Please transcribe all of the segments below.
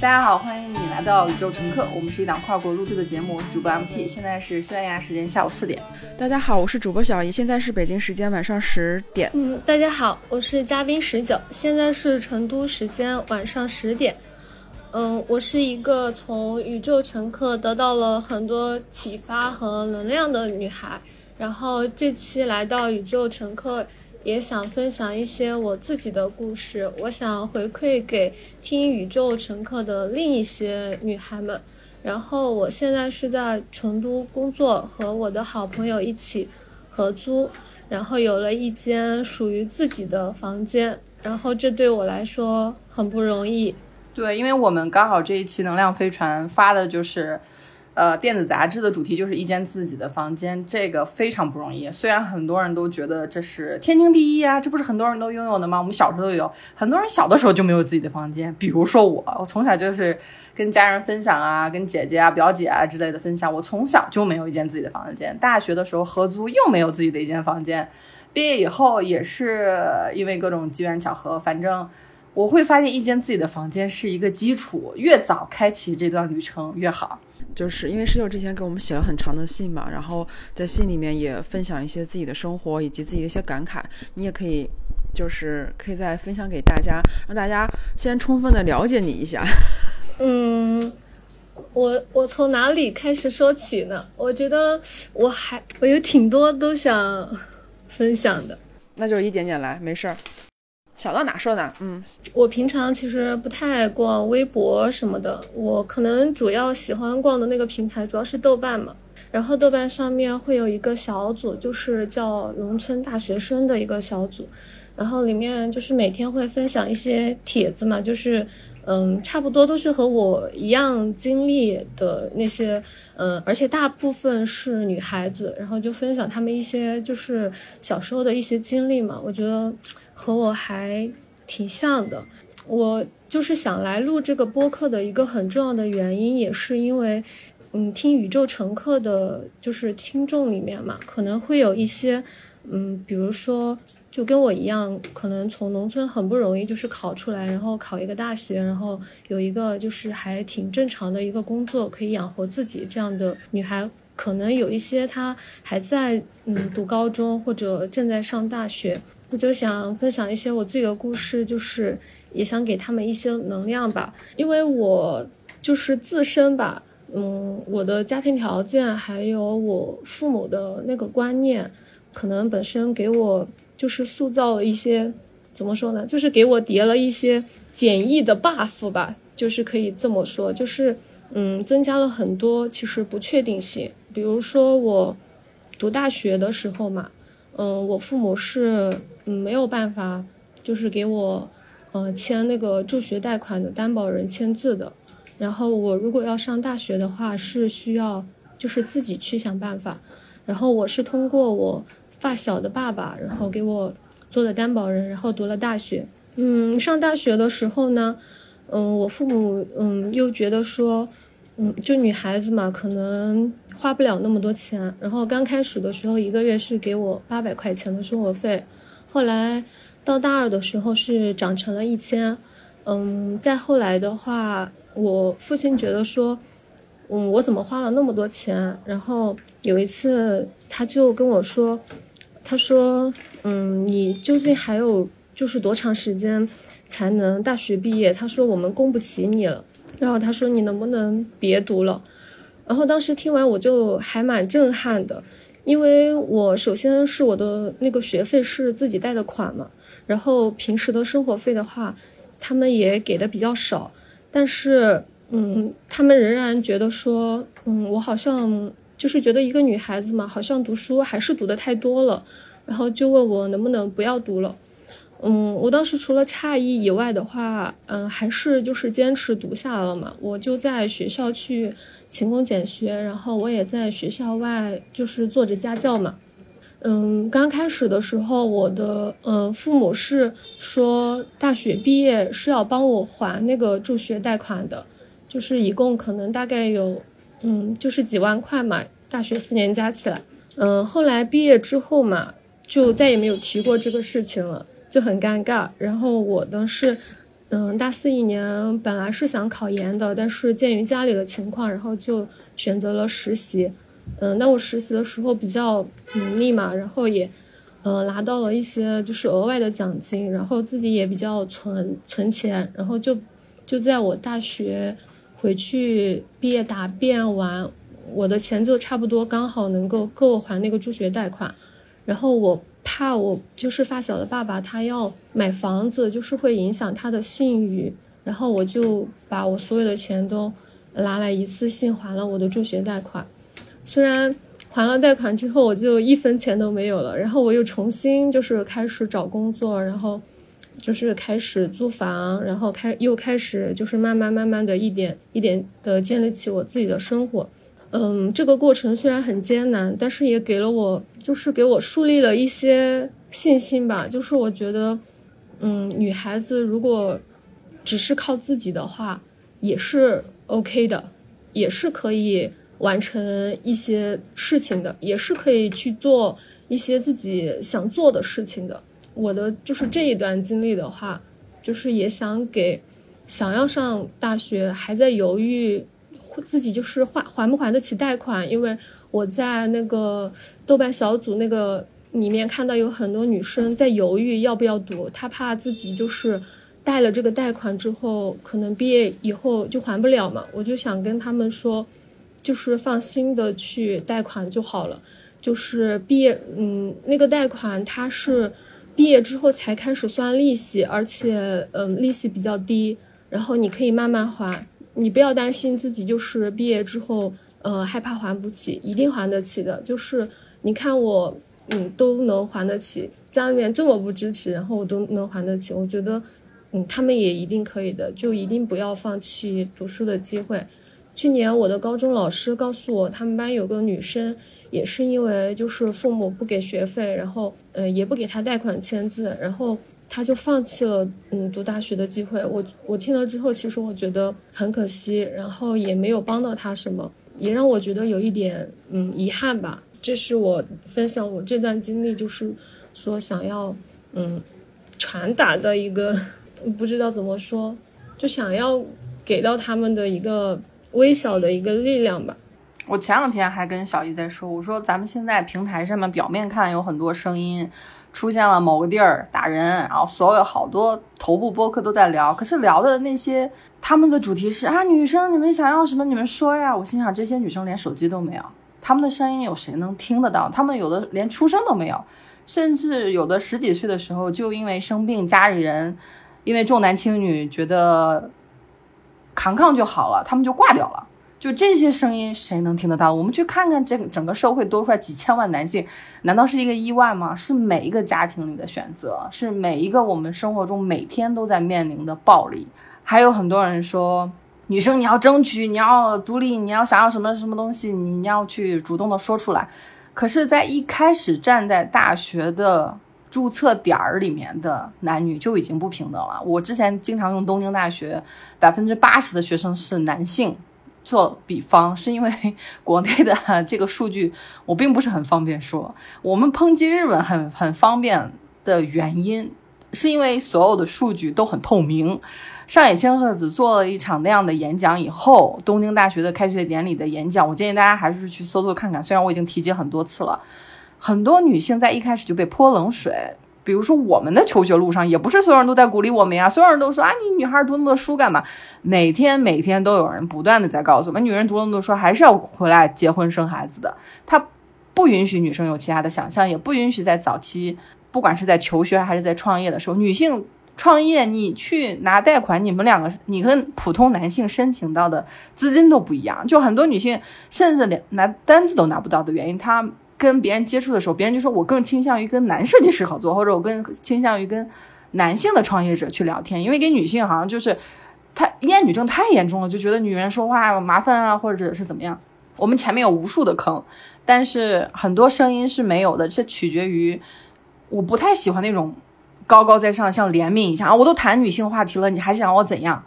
大家好，欢迎你来到宇宙乘客，我们是一档跨国录制的节目，我是主播 MT，现在是西班牙时间下午四点。大家好，我是主播小姨，现在是北京时间晚上十点。嗯，大家好，我是嘉宾十九，现在是成都时间晚上十点。嗯，我是一个从宇宙乘客得到了很多启发和能量的女孩，然后这期来到宇宙乘客。也想分享一些我自己的故事，我想回馈给听宇宙乘客的另一些女孩们。然后我现在是在成都工作，和我的好朋友一起合租，然后有了一间属于自己的房间。然后这对我来说很不容易。对，因为我们刚好这一期能量飞船发的就是。呃，电子杂志的主题就是一间自己的房间，这个非常不容易。虽然很多人都觉得这是天经地义啊，这不是很多人都拥有的吗？我们小时候都有，很多人小的时候就没有自己的房间。比如说我，我从小就是跟家人分享啊，跟姐姐啊、表姐啊之类的分享，我从小就没有一间自己的房间。大学的时候合租又没有自己的一间房间，毕业以后也是因为各种机缘巧合，反正。我会发现一间自己的房间是一个基础，越早开启这段旅程越好。就是因为室友之前给我们写了很长的信嘛，然后在信里面也分享一些自己的生活以及自己的一些感慨。你也可以，就是可以再分享给大家，让大家先充分的了解你一下。嗯，我我从哪里开始说起呢？我觉得我还我有挺多都想分享的，那就一点点来，没事儿。小到哪说哪，嗯，我平常其实不太逛微博什么的，我可能主要喜欢逛的那个平台主要是豆瓣嘛，然后豆瓣上面会有一个小组，就是叫农村大学生的一个小组，然后里面就是每天会分享一些帖子嘛，就是。嗯，差不多都是和我一样经历的那些，嗯，而且大部分是女孩子，然后就分享她们一些就是小时候的一些经历嘛。我觉得和我还挺像的。我就是想来录这个播客的一个很重要的原因，也是因为，嗯，听宇宙乘客的，就是听众里面嘛，可能会有一些，嗯，比如说。就跟我一样，可能从农村很不容易，就是考出来，然后考一个大学，然后有一个就是还挺正常的一个工作，可以养活自己这样的女孩，可能有一些她还在嗯读高中或者正在上大学，我就想分享一些我自己的故事，就是也想给他们一些能量吧，因为我就是自身吧，嗯，我的家庭条件还有我父母的那个观念，可能本身给我。就是塑造了一些，怎么说呢？就是给我叠了一些简易的 buff 吧，就是可以这么说，就是嗯，增加了很多其实不确定性。比如说我读大学的时候嘛，嗯，我父母是嗯没有办法，就是给我呃签那个助学贷款的担保人签字的。然后我如果要上大学的话，是需要就是自己去想办法。然后我是通过我。发小的爸爸，然后给我做的担保人，然后读了大学。嗯，上大学的时候呢，嗯，我父母嗯又觉得说，嗯，就女孩子嘛，可能花不了那么多钱。然后刚开始的时候，一个月是给我八百块钱的生活费，后来到大二的时候是涨成了一千。嗯，再后来的话，我父亲觉得说，嗯，我怎么花了那么多钱？然后有一次他就跟我说。他说：“嗯，你究竟还有就是多长时间才能大学毕业？”他说：“我们供不起你了。”然后他说：“你能不能别读了？”然后当时听完我就还蛮震撼的，因为我首先是我的那个学费是自己贷的款嘛，然后平时的生活费的话，他们也给的比较少，但是嗯，他们仍然觉得说，嗯，我好像。就是觉得一个女孩子嘛，好像读书还是读的太多了，然后就问我能不能不要读了。嗯，我当时除了诧异以外的话，嗯，还是就是坚持读下来了嘛。我就在学校去勤工俭学，然后我也在学校外就是做着家教嘛。嗯，刚开始的时候，我的嗯父母是说大学毕业是要帮我还那个助学贷款的，就是一共可能大概有。嗯，就是几万块嘛，大学四年加起来。嗯，后来毕业之后嘛，就再也没有提过这个事情了，就很尴尬。然后我呢是，嗯，大四一年本来是想考研的，但是鉴于家里的情况，然后就选择了实习。嗯，那我实习的时候比较努力嘛，然后也，呃，拿到了一些就是额外的奖金，然后自己也比较存存钱，然后就就在我大学回去毕业答辩完，我的钱就差不多刚好能够够还那个助学贷款，然后我怕我就是发小的爸爸他要买房子，就是会影响他的信誉，然后我就把我所有的钱都拿来一次性还了我的助学贷款。虽然还了贷款之后，我就一分钱都没有了，然后我又重新就是开始找工作，然后就是开始租房，然后开又开始就是慢慢慢慢的一点一点的建立起我自己的生活。嗯，这个过程虽然很艰难，但是也给了我就是给我树立了一些信心吧。就是我觉得，嗯，女孩子如果只是靠自己的话，也是 OK 的，也是可以。完成一些事情的，也是可以去做一些自己想做的事情的。我的就是这一段经历的话，就是也想给想要上大学还在犹豫自己就是还还不还得起贷款，因为我在那个豆瓣小组那个里面看到有很多女生在犹豫要不要读，她怕自己就是贷了这个贷款之后，可能毕业以后就还不了嘛。我就想跟他们说。就是放心的去贷款就好了，就是毕业，嗯，那个贷款它是毕业之后才开始算利息，而且，嗯，利息比较低，然后你可以慢慢还，你不要担心自己就是毕业之后，呃，害怕还不起，一定还得起的。就是你看我，嗯，都能还得起，家里面这么不支持，然后我都能还得起，我觉得，嗯，他们也一定可以的，就一定不要放弃读书的机会。去年我的高中老师告诉我，他们班有个女生，也是因为就是父母不给学费，然后呃也不给她贷款签字，然后他就放弃了嗯读大学的机会。我我听了之后，其实我觉得很可惜，然后也没有帮到他什么，也让我觉得有一点嗯遗憾吧。这是我分享我这段经历，就是说想要嗯传达的一个不知道怎么说，就想要给到他们的一个。微小的一个力量吧。我前两天还跟小姨在说，我说咱们现在平台上面表面看有很多声音出现了某个地儿打人，然后所有好多头部播客都在聊，可是聊的那些他们的主题是啊，女生你们想要什么你们说呀。我心想这些女生连手机都没有，他们的声音有谁能听得到？他们有的连出生都没有，甚至有的十几岁的时候就因为生病，家里人因为重男轻女觉得。扛扛就好了，他们就挂掉了。就这些声音，谁能听得到？我们去看看这整个社会多出来几千万男性，难道是一个意外吗？是每一个家庭里的选择，是每一个我们生活中每天都在面临的暴力。还有很多人说，女生你要争取，你要独立，你要想要什么什么东西，你要去主动的说出来。可是，在一开始站在大学的。注册点儿里面的男女就已经不平等了。我之前经常用东京大学百分之八十的学生是男性做比方，是因为 国内的这个数据我并不是很方便说。我们抨击日本很很方便的原因，是因为所有的数据都很透明。上野千鹤子做了一场那样的演讲以后，东京大学的开学典礼的演讲，我建议大家还是去搜搜看看。虽然我已经提及很多次了。很多女性在一开始就被泼冷水，比如说我们的求学路上，也不是所有人都在鼓励我们呀，所有人都说啊，你女孩读那么多书干嘛？每天每天都有人不断的在告诉我们，女人读那么多书还是要回来结婚生孩子的。他不允许女生有其他的想象，也不允许在早期，不管是在求学还是在创业的时候，女性创业你去拿贷款，你们两个你跟普通男性申请到的资金都不一样，就很多女性甚至连拿单子都拿不到的原因，她。跟别人接触的时候，别人就说我更倾向于跟男设计师合作，或者我更倾向于跟男性的创业者去聊天，因为跟女性好像就是他厌女症太严重了，就觉得女人说话麻烦啊，或者是怎么样。我们前面有无数的坑，但是很多声音是没有的，这取决于我不太喜欢那种高高在上，像怜悯一下啊，我都谈女性话题了，你还想我怎样？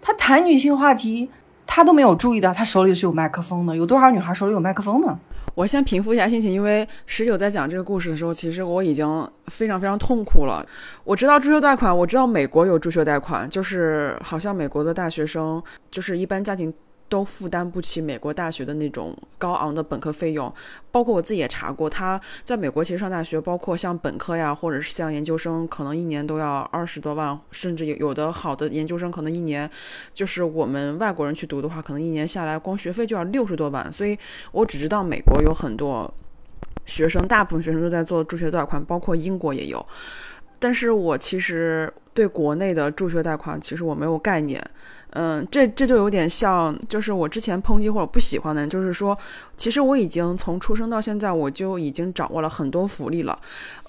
他谈女性话题，他都没有注意到他手里是有麦克风的，有多少女孩手里有麦克风呢？我先平复一下心情，因为十九在讲这个故事的时候，其实我已经非常非常痛苦了。我知道助学贷款，我知道美国有助学贷款，就是好像美国的大学生，就是一般家庭。都负担不起美国大学的那种高昂的本科费用，包括我自己也查过，他在美国其实上大学，包括像本科呀，或者是像研究生，可能一年都要二十多万，甚至有有的好的研究生可能一年，就是我们外国人去读的话，可能一年下来光学费就要六十多万。所以我只知道美国有很多学生，大部分学生都在做助学贷款，包括英国也有。但是我其实对国内的助学贷款其实我没有概念。嗯，这这就有点像，就是我之前抨击或者不喜欢的，就是说，其实我已经从出生到现在，我就已经掌握了很多福利了。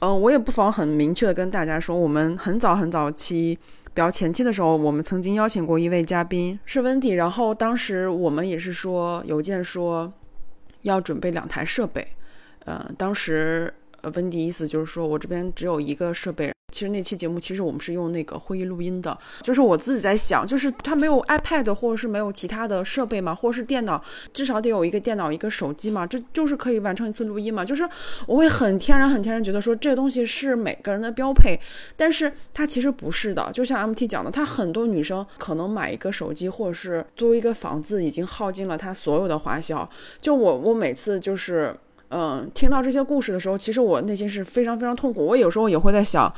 嗯，我也不妨很明确的跟大家说，我们很早很早期，比较前期的时候，我们曾经邀请过一位嘉宾是温迪，然后当时我们也是说邮件说要准备两台设备，呃，当时温迪意思就是说我这边只有一个设备。其实那期节目，其实我们是用那个会议录音的。就是我自己在想，就是他没有 iPad 或者是没有其他的设备嘛，或者是电脑，至少得有一个电脑、一个手机嘛，这就是可以完成一次录音嘛。就是我会很天然、很天然觉得说这东西是每个人的标配，但是它其实不是的。就像 MT 讲的，他很多女生可能买一个手机或者是租一个房子，已经耗尽了她所有的花销。就我，我每次就是。嗯，听到这些故事的时候，其实我内心是非常非常痛苦。我有时候也会在想，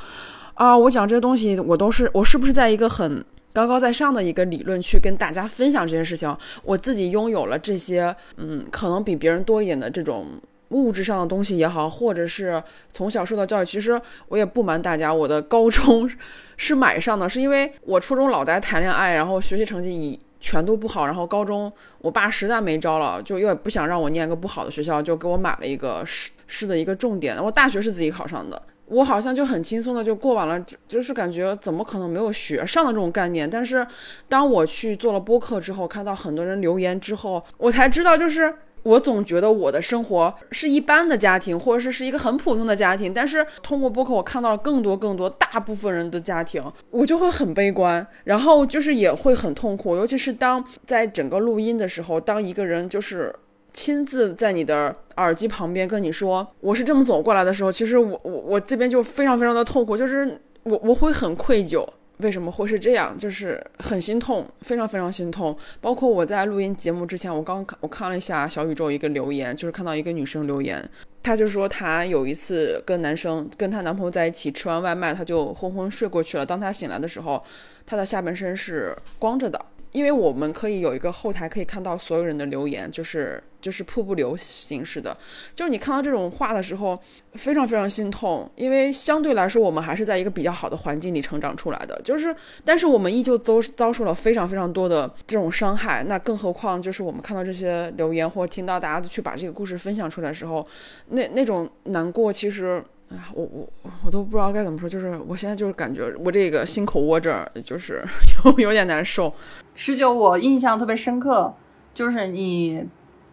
啊，我讲这些东西，我都是我是不是在一个很高高在上的一个理论去跟大家分享这件事情？我自己拥有了这些，嗯，可能比别人多一点的这种物质上的东西也好，或者是从小受到教育。其实我也不瞒大家，我的高中是买上的，是因为我初中老在谈恋爱，然后学习成绩一。全都不好，然后高中我爸实在没招了，就又不想让我念个不好的学校，就给我买了一个市市的一个重点。我大学是自己考上的，我好像就很轻松的就过完了，就是感觉怎么可能没有学上的这种概念。但是当我去做了播客之后，看到很多人留言之后，我才知道就是。我总觉得我的生活是一般的家庭，或者是是一个很普通的家庭，但是通过播客，我看到了更多更多大部分人的家庭，我就会很悲观，然后就是也会很痛苦，尤其是当在整个录音的时候，当一个人就是亲自在你的耳机旁边跟你说我是这么走过来的时候，其实我我我这边就非常非常的痛苦，就是我我会很愧疚。为什么会是这样？就是很心痛，非常非常心痛。包括我在录音节目之前，我刚看我看了一下小宇宙一个留言，就是看到一个女生留言，她就说她有一次跟男生跟她男朋友在一起吃完外卖，她就昏昏睡过去了。当她醒来的时候，她的下半身是光着的。因为我们可以有一个后台，可以看到所有人的留言，就是就是瀑布流形式的。就是你看到这种话的时候，非常非常心痛，因为相对来说，我们还是在一个比较好的环境里成长出来的。就是，但是我们依旧遭遭受了非常非常多的这种伤害。那更何况，就是我们看到这些留言，或者听到大家去把这个故事分享出来的时候，那那种难过，其实。哎呀，我我我都不知道该怎么说，就是我现在就是感觉我这个心口窝这儿就是 有有点难受。十九，我印象特别深刻，就是你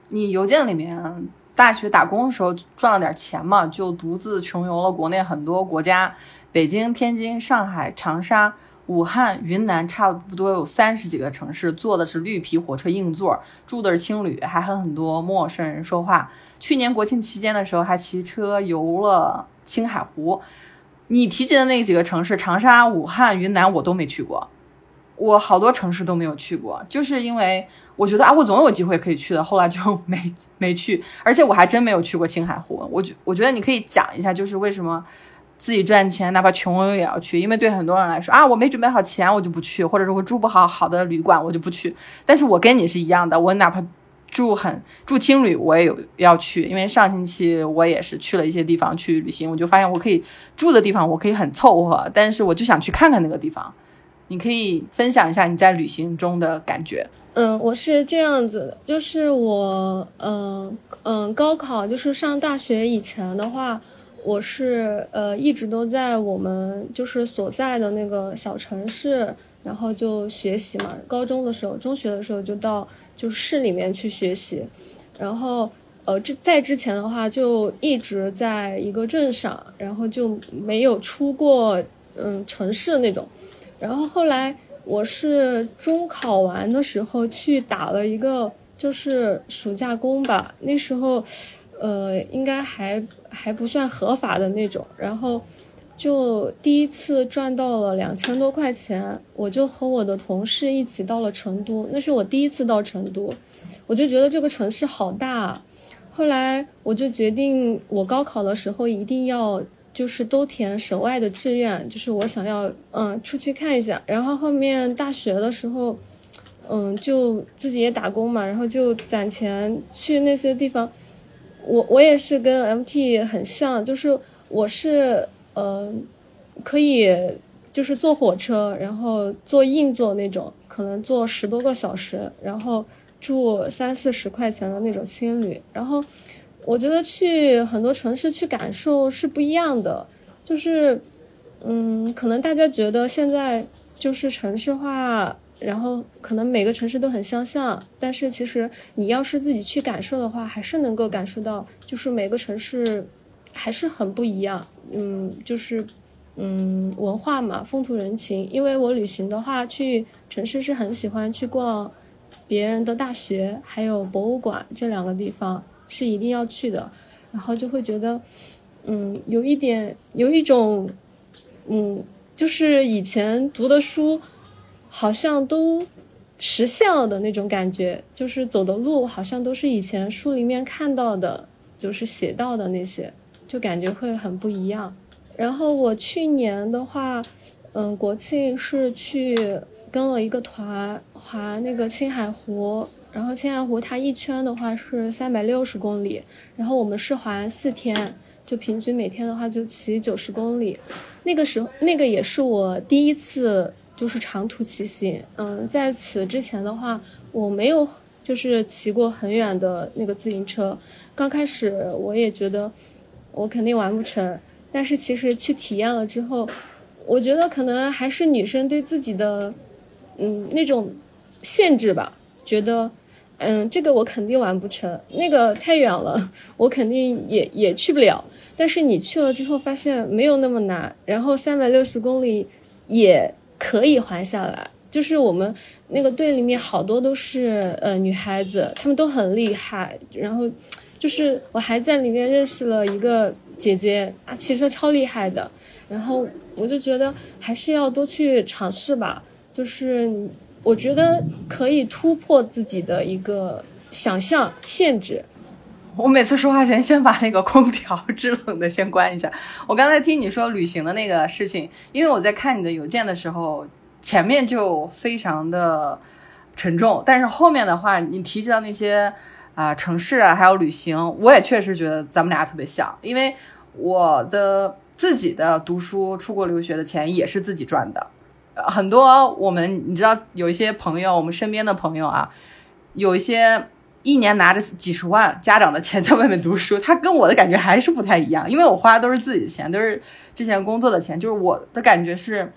你邮件里面大学打工的时候赚了点钱嘛，就独自穷游了国内很多国家，北京、天津、上海、长沙、武汉、云南，差不多有三十几个城市，坐的是绿皮火车硬座，住的是青旅，还和很多陌生人说话。去年国庆期间的时候，还骑车游了。青海湖，你提及的那几个城市，长沙、武汉、云南，我都没去过。我好多城市都没有去过，就是因为我觉得啊，我总有机会可以去的，后来就 没没去。而且我还真没有去过青海湖。我觉我觉得你可以讲一下，就是为什么自己赚钱，哪怕穷游也要去。因为对很多人来说啊，我没准备好钱，我就不去，或者说我住不好好的旅馆，我就不去。但是我跟你是一样的，我哪怕。住很住青旅，我也有要去，因为上星期我也是去了一些地方去旅行，我就发现我可以住的地方我可以很凑合，但是我就想去看看那个地方。你可以分享一下你在旅行中的感觉。嗯，我是这样子，就是我，嗯嗯，高考就是上大学以前的话，我是呃一直都在我们就是所在的那个小城市，然后就学习嘛。高中的时候，中学的时候就到。就市里面去学习，然后呃，这在之前的话就一直在一个镇上，然后就没有出过嗯城市那种。然后后来我是中考完的时候去打了一个就是暑假工吧，那时候呃，应该还还不算合法的那种。然后就第一次赚到了两千多块钱，我就和我的同事一起到了成都，那是我第一次到成都，我就觉得这个城市好大。后来我就决定，我高考的时候一定要就是都填省外的志愿，就是我想要嗯出去看一下。然后后面大学的时候，嗯就自己也打工嘛，然后就攒钱去那些地方。我我也是跟 MT 很像，就是我是呃可以就是坐火车，然后坐硬座那种，可能坐十多个小时，然后。住三四十块钱的那种青旅，然后我觉得去很多城市去感受是不一样的，就是，嗯，可能大家觉得现在就是城市化，然后可能每个城市都很相像，但是其实你要是自己去感受的话，还是能够感受到，就是每个城市还是很不一样，嗯，就是，嗯，文化嘛，风土人情，因为我旅行的话，去城市是很喜欢去逛。别人的大学还有博物馆这两个地方是一定要去的，然后就会觉得，嗯，有一点有一种，嗯，就是以前读的书好像都实现了的那种感觉，就是走的路好像都是以前书里面看到的，就是写到的那些，就感觉会很不一样。然后我去年的话，嗯，国庆是去。跟了一个团滑那个青海湖，然后青海湖它一圈的话是三百六十公里，然后我们是环四天，就平均每天的话就骑九十公里。那个时候那个也是我第一次就是长途骑行，嗯，在此之前的话我没有就是骑过很远的那个自行车。刚开始我也觉得我肯定完不成，但是其实去体验了之后，我觉得可能还是女生对自己的。嗯，那种限制吧，觉得，嗯，这个我肯定完不成，那个太远了，我肯定也也去不了。但是你去了之后，发现没有那么难，然后三百六十公里也可以环下来。就是我们那个队里面好多都是呃女孩子，她们都很厉害。然后就是我还在里面认识了一个姐姐啊，骑车超厉害的。然后我就觉得还是要多去尝试吧。就是我觉得可以突破自己的一个想象限制。我每次说话前先把那个空调制冷的先关一下。我刚才听你说旅行的那个事情，因为我在看你的邮件的时候，前面就非常的沉重，但是后面的话你提及到那些啊城市啊，还有旅行，我也确实觉得咱们俩特别像，因为我的自己的读书、出国留学的钱也是自己赚的。很多我们你知道有一些朋友，我们身边的朋友啊，有一些一年拿着几十万家长的钱在外面读书，他跟我的感觉还是不太一样，因为我花的都是自己的钱，都是之前工作的钱，就是我的感觉是，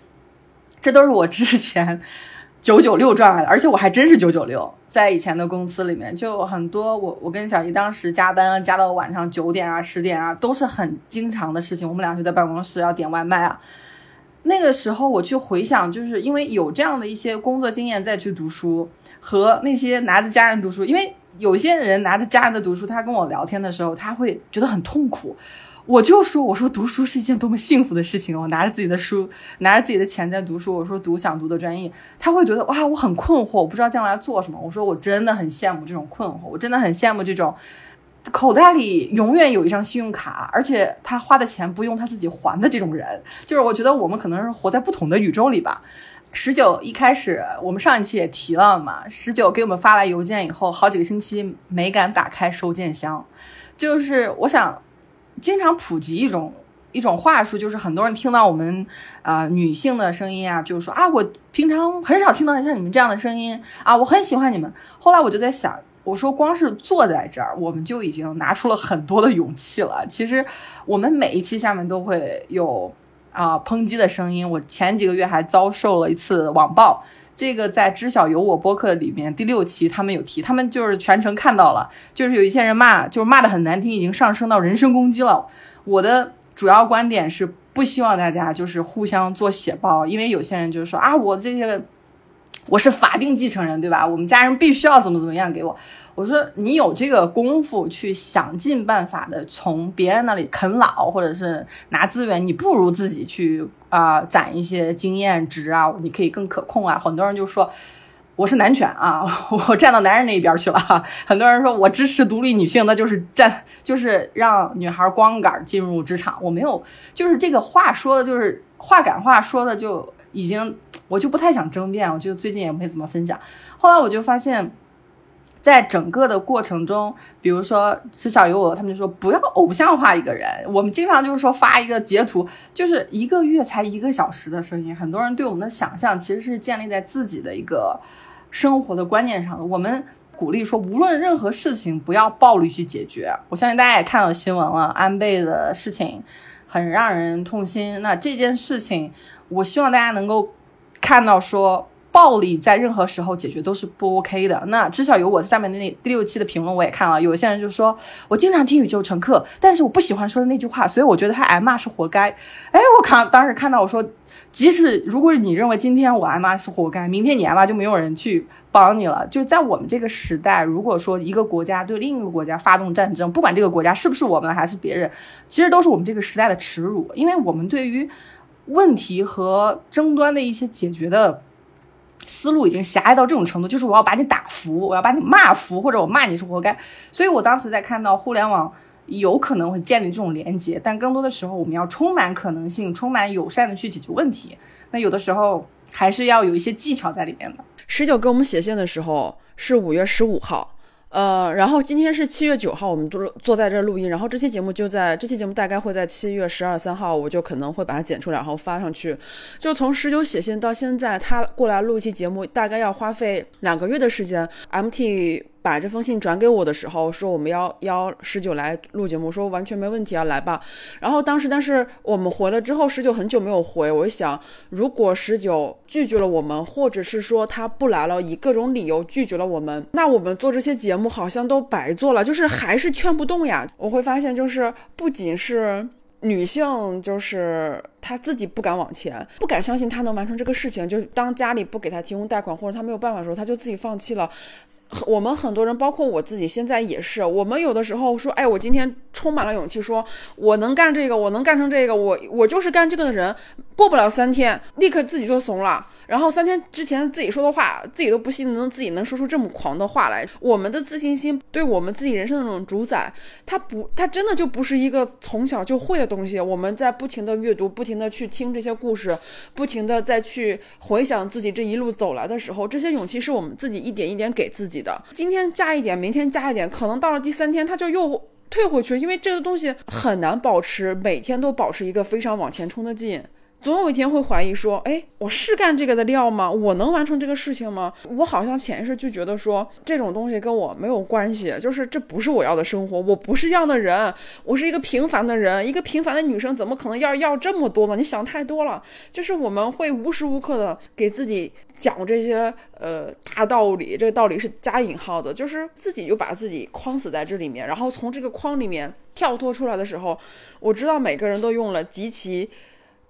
这都是我之前 九九六赚来的，而且我还真是九九六，在以前的公司里面就很多，我我跟小姨当时加班加到晚上九点啊十点啊，都是很经常的事情，我们俩就在办公室要点外卖啊。那个时候我去回想，就是因为有这样的一些工作经验再去读书，和那些拿着家人读书，因为有些人拿着家人的读书，他跟我聊天的时候，他会觉得很痛苦。我就说，我说读书是一件多么幸福的事情，我拿着自己的书，拿着自己的钱在读书。我说读想读的专业，他会觉得哇，我很困惑，我不知道将来做什么。我说我真的很羡慕这种困惑，我真的很羡慕这种。口袋里永远有一张信用卡，而且他花的钱不用他自己还的这种人，就是我觉得我们可能是活在不同的宇宙里吧。十九一开始，我们上一期也提了嘛，十九给我们发来邮件以后，好几个星期没敢打开收件箱。就是我想经常普及一种一种话术，就是很多人听到我们啊女性的声音啊，就是说啊，我平常很少听到像你们这样的声音啊，我很喜欢你们。后来我就在想。我说，光是坐在这儿，我们就已经拿出了很多的勇气了。其实，我们每一期下面都会有啊抨击的声音。我前几个月还遭受了一次网暴，这个在知晓有我播客里面第六期他们有提，他们就是全程看到了，就是有一些人骂，就是骂的很难听，已经上升到人身攻击了。我的主要观点是不希望大家就是互相做血包，因为有些人就是说啊，我这些。我是法定继承人，对吧？我们家人必须要怎么怎么样给我。我说你有这个功夫去想尽办法的从别人那里啃老，或者是拿资源，你不如自己去啊攒一些经验值啊，你可以更可控啊。很多人就说我是男权啊，我站到男人那一边去了。很多人说我支持独立女性，那就是站就是让女孩光杆进入职场。我没有，就是这个话说的，就是话赶话说的就。已经，我就不太想争辩，我就最近也没怎么分享。后来我就发现，在整个的过程中，比如说吃小油鹅，他们就说不要偶像化一个人。我们经常就是说发一个截图，就是一个月才一个小时的声音，很多人对我们的想象其实是建立在自己的一个生活的观念上的。我们鼓励说，无论任何事情不要暴力去解决。我相信大家也看到新闻了，安倍的事情很让人痛心。那这件事情。我希望大家能够看到，说暴力在任何时候解决都是不 OK 的。那至少有我下面的那第六期的评论我也看了，有些人就说我经常听宇宙乘客，但是我不喜欢说的那句话，所以我觉得他挨骂是活该。哎，我看当时看到我说，即使如果你认为今天我挨骂是活该，明天你挨骂就没有人去帮你了。就在我们这个时代，如果说一个国家对另一个国家发动战争，不管这个国家是不是我们还是别人，其实都是我们这个时代的耻辱，因为我们对于。问题和争端的一些解决的思路已经狭隘到这种程度，就是我要把你打服，我要把你骂服，或者我骂你是活该。所以我当时在看到互联网有可能会建立这种连接，但更多的时候我们要充满可能性、充满友善的去解决问题。那有的时候还是要有一些技巧在里面的。十九给我们写信的时候是五月十五号。呃，然后今天是七月九号，我们都坐在这录音，然后这期节目就在这期节目大概会在七月十二三号，我就可能会把它剪出来，然后发上去。就从十九写信到现在，他过来录一期节目，大概要花费两个月的时间。MT。把这封信转给我的时候，说我们要邀十九来录节目，说完全没问题啊，来吧。然后当时，但是我们回了之后，十九很久没有回。我一想，如果十九拒绝了我们，或者是说他不来了，以各种理由拒绝了我们，那我们做这些节目好像都白做了，就是还是劝不动呀。我会发现，就是不仅是。女性就是她自己不敢往前，不敢相信她能完成这个事情。就当家里不给她提供贷款或者她没有办法的时候，她就自己放弃了。我们很多人，包括我自己，现在也是。我们有的时候说：“哎，我今天充满了勇气，说我能干这个，我能干成这个，我我就是干这个的人。”过不了三天，立刻自己就怂了。然后三天之前自己说的话，自己都不信能自己能说出这么狂的话来。我们的自信心对我们自己人生的那种主宰，它不，它真的就不是一个从小就会的东西。我们在不停的阅读，不停的去听这些故事，不停的再去回想自己这一路走来的时候，这些勇气是我们自己一点一点给自己的。今天加一点，明天加一点，可能到了第三天，它就又退回去，因为这个东西很难保持每天都保持一个非常往前冲的劲。总有一天会怀疑说，哎，我是干这个的料吗？我能完成这个事情吗？我好像潜意识就觉得说，这种东西跟我没有关系，就是这不是我要的生活，我不是这样的人，我是一个平凡的人，一个平凡的女生，怎么可能要要这么多呢？你想太多了。就是我们会无时无刻的给自己讲这些呃大道理，这个道理是加引号的，就是自己就把自己框死在这里面，然后从这个框里面跳脱出来的时候，我知道每个人都用了极其。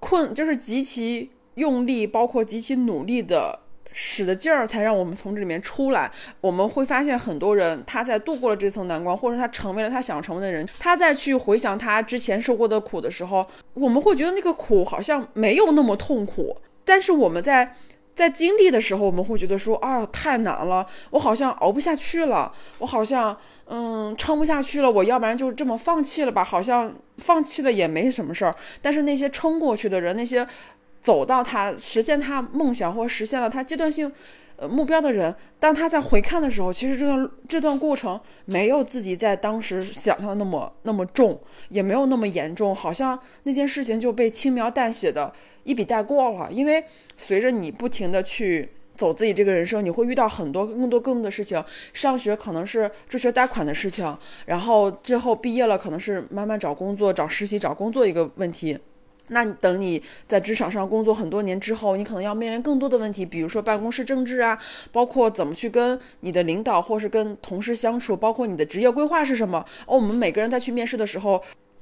困就是极其用力，包括极其努力的使的劲儿，才让我们从这里面出来。我们会发现，很多人他在度过了这层难关，或者他成为了他想成为的人，他再去回想他之前受过的苦的时候，我们会觉得那个苦好像没有那么痛苦。但是我们在在经历的时候，我们会觉得说啊，太难了，我好像熬不下去了，我好像。嗯，撑不下去了，我要不然就这么放弃了吧？好像放弃了也没什么事儿。但是那些撑过去的人，那些走到他实现他梦想或实现了他阶段性呃目标的人，当他在回看的时候，其实这段这段过程没有自己在当时想象的那么那么重，也没有那么严重，好像那件事情就被轻描淡写的一笔带过了。因为随着你不停的去。走自己这个人生，你会遇到很多更多更多的事情。上学可能是助学贷款的事情，然后之后毕业了可能是慢慢找工作、找实习、找工作一个问题。那等你在职场上工作很多年之后，你可能要面临更多的问题，比如说办公室政治啊，包括怎么去跟你的领导或是跟同事相处，包括你的职业规划是什么。而我们每个人在去面试的时候。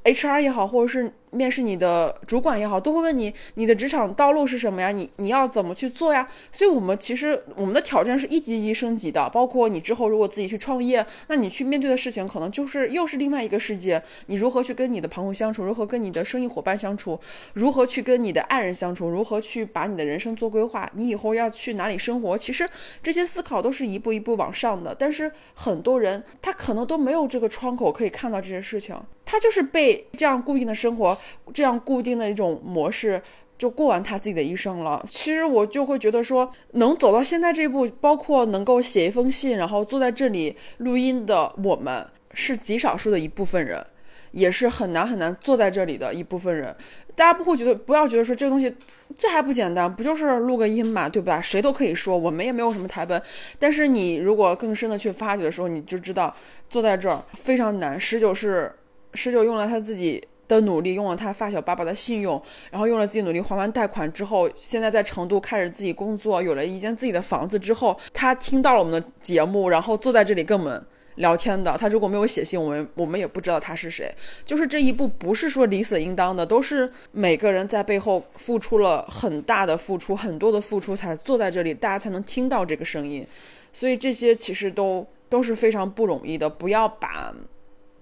H R 也好，或者是面试你的主管也好，都会问你你的职场道路是什么呀？你你要怎么去做呀？所以，我们其实我们的挑战是一级一级升级的。包括你之后如果自己去创业，那你去面对的事情可能就是又是另外一个世界。你如何去跟你的朋友相处？如何跟你的生意伙伴相处？如何去跟你的爱人相处？如何去把你的人生做规划？你以后要去哪里生活？其实这些思考都是一步一步往上的。但是很多人他可能都没有这个窗口可以看到这些事情。他就是被这样固定的生活，这样固定的一种模式，就过完他自己的一生了。其实我就会觉得说，能走到现在这一步，包括能够写一封信，然后坐在这里录音的我们，是极少数的一部分人，也是很难很难坐在这里的一部分人。大家不会觉得，不要觉得说这个东西，这还不简单，不就是录个音嘛，对吧？谁都可以说，我们也没有什么台本。但是你如果更深的去发掘的时候，你就知道坐在这儿非常难。十九是。十九用了他自己的努力，用了他发小爸爸的信用，然后用了自己努力还完贷款之后，现在在成都开始自己工作，有了一间自己的房子之后，他听到了我们的节目，然后坐在这里跟我们聊天的。他如果没有写信，我们我们也不知道他是谁。就是这一步不是说理所应当的，都是每个人在背后付出了很大的付出，很多的付出才坐在这里，大家才能听到这个声音。所以这些其实都都是非常不容易的，不要把。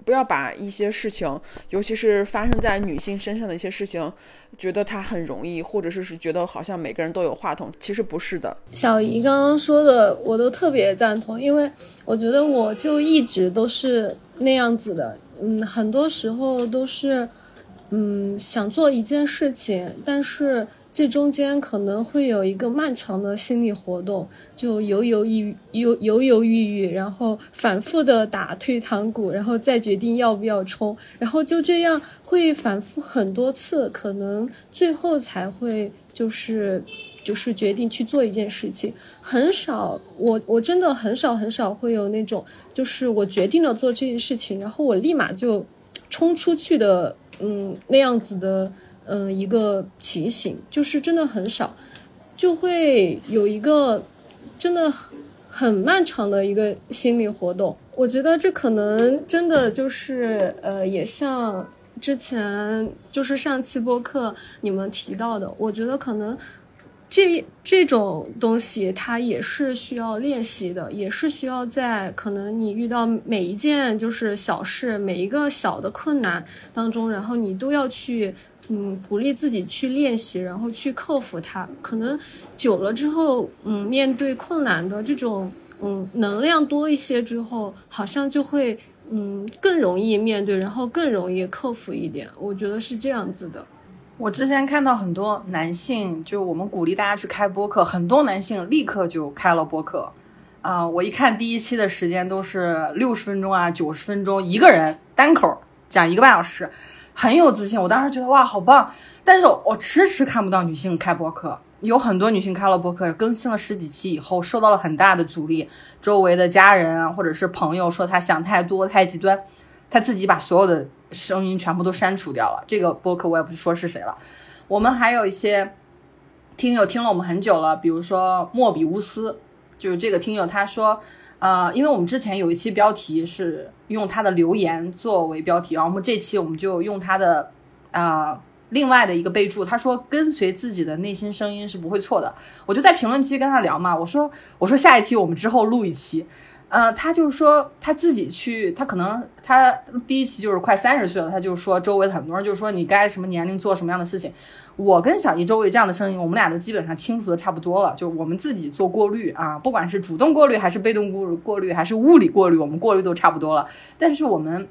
不要把一些事情，尤其是发生在女性身上的一些事情，觉得它很容易，或者是是觉得好像每个人都有话筒，其实不是的。小姨刚刚说的，我都特别赞同，因为我觉得我就一直都是那样子的，嗯，很多时候都是，嗯，想做一件事情，但是。这中间可能会有一个漫长的心理活动，就犹犹豫犹犹犹豫豫，然后反复的打退堂鼓，然后再决定要不要冲，然后就这样会反复很多次，可能最后才会就是就是决定去做一件事情。很少，我我真的很少很少会有那种，就是我决定了做这件事情，然后我立马就冲出去的，嗯，那样子的。嗯，一个情形就是真的很少，就会有一个真的很漫长的一个心理活动。我觉得这可能真的就是呃，也像之前就是上期播客你们提到的，我觉得可能这这种东西它也是需要练习的，也是需要在可能你遇到每一件就是小事，每一个小的困难当中，然后你都要去。嗯，鼓励自己去练习，然后去克服它。可能久了之后，嗯，面对困难的这种，嗯，能量多一些之后，好像就会，嗯，更容易面对，然后更容易克服一点。我觉得是这样子的。我之前看到很多男性，就我们鼓励大家去开播客，很多男性立刻就开了播客。啊，我一看第一期的时间都是六十分钟啊，九十分钟，一个人单口讲一个半小时。很有自信，我当时觉得哇，好棒！但是我迟迟看不到女性开播客，有很多女性开了播客，更新了十几期以后，受到了很大的阻力，周围的家人啊，或者是朋友说她想太多、太极端，她自己把所有的声音全部都删除掉了。这个播客我也不说是谁了。我们还有一些听友听了我们很久了，比如说莫比乌斯，就是这个听友他说。呃，因为我们之前有一期标题是用他的留言作为标题，然后我们这期我们就用他的啊另外的一个备注，他说跟随自己的内心声音是不会错的。我就在评论区跟他聊嘛，我说我说下一期我们之后录一期。呃，他就是说他自己去，他可能他第一期就是快三十岁了，他就说周围很多人就说你该什么年龄做什么样的事情。我跟小姨周围这样的声音，我们俩都基本上清楚的差不多了，就是我们自己做过滤啊，不管是主动过滤还是被动过过滤还是物理过滤，我们过滤都差不多了。但是我们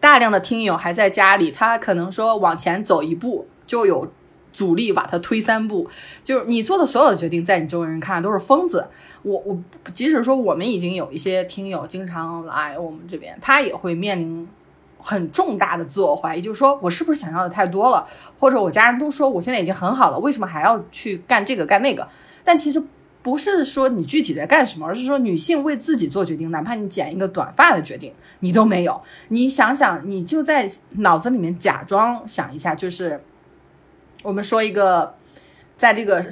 大量的听友还在家里，他可能说往前走一步就有。阻力把他推三步，就是你做的所有的决定，在你周围人看来都是疯子。我我即使说我们已经有一些听友经常来我们这边，他也会面临很重大的自我怀疑，就是说我是不是想要的太多了，或者我家人都说我现在已经很好了，为什么还要去干这个干那个？但其实不是说你具体在干什么，而是说女性为自己做决定，哪怕你剪一个短发的决定，你都没有。你想想，你就在脑子里面假装想一下，就是。我们说一个，在这个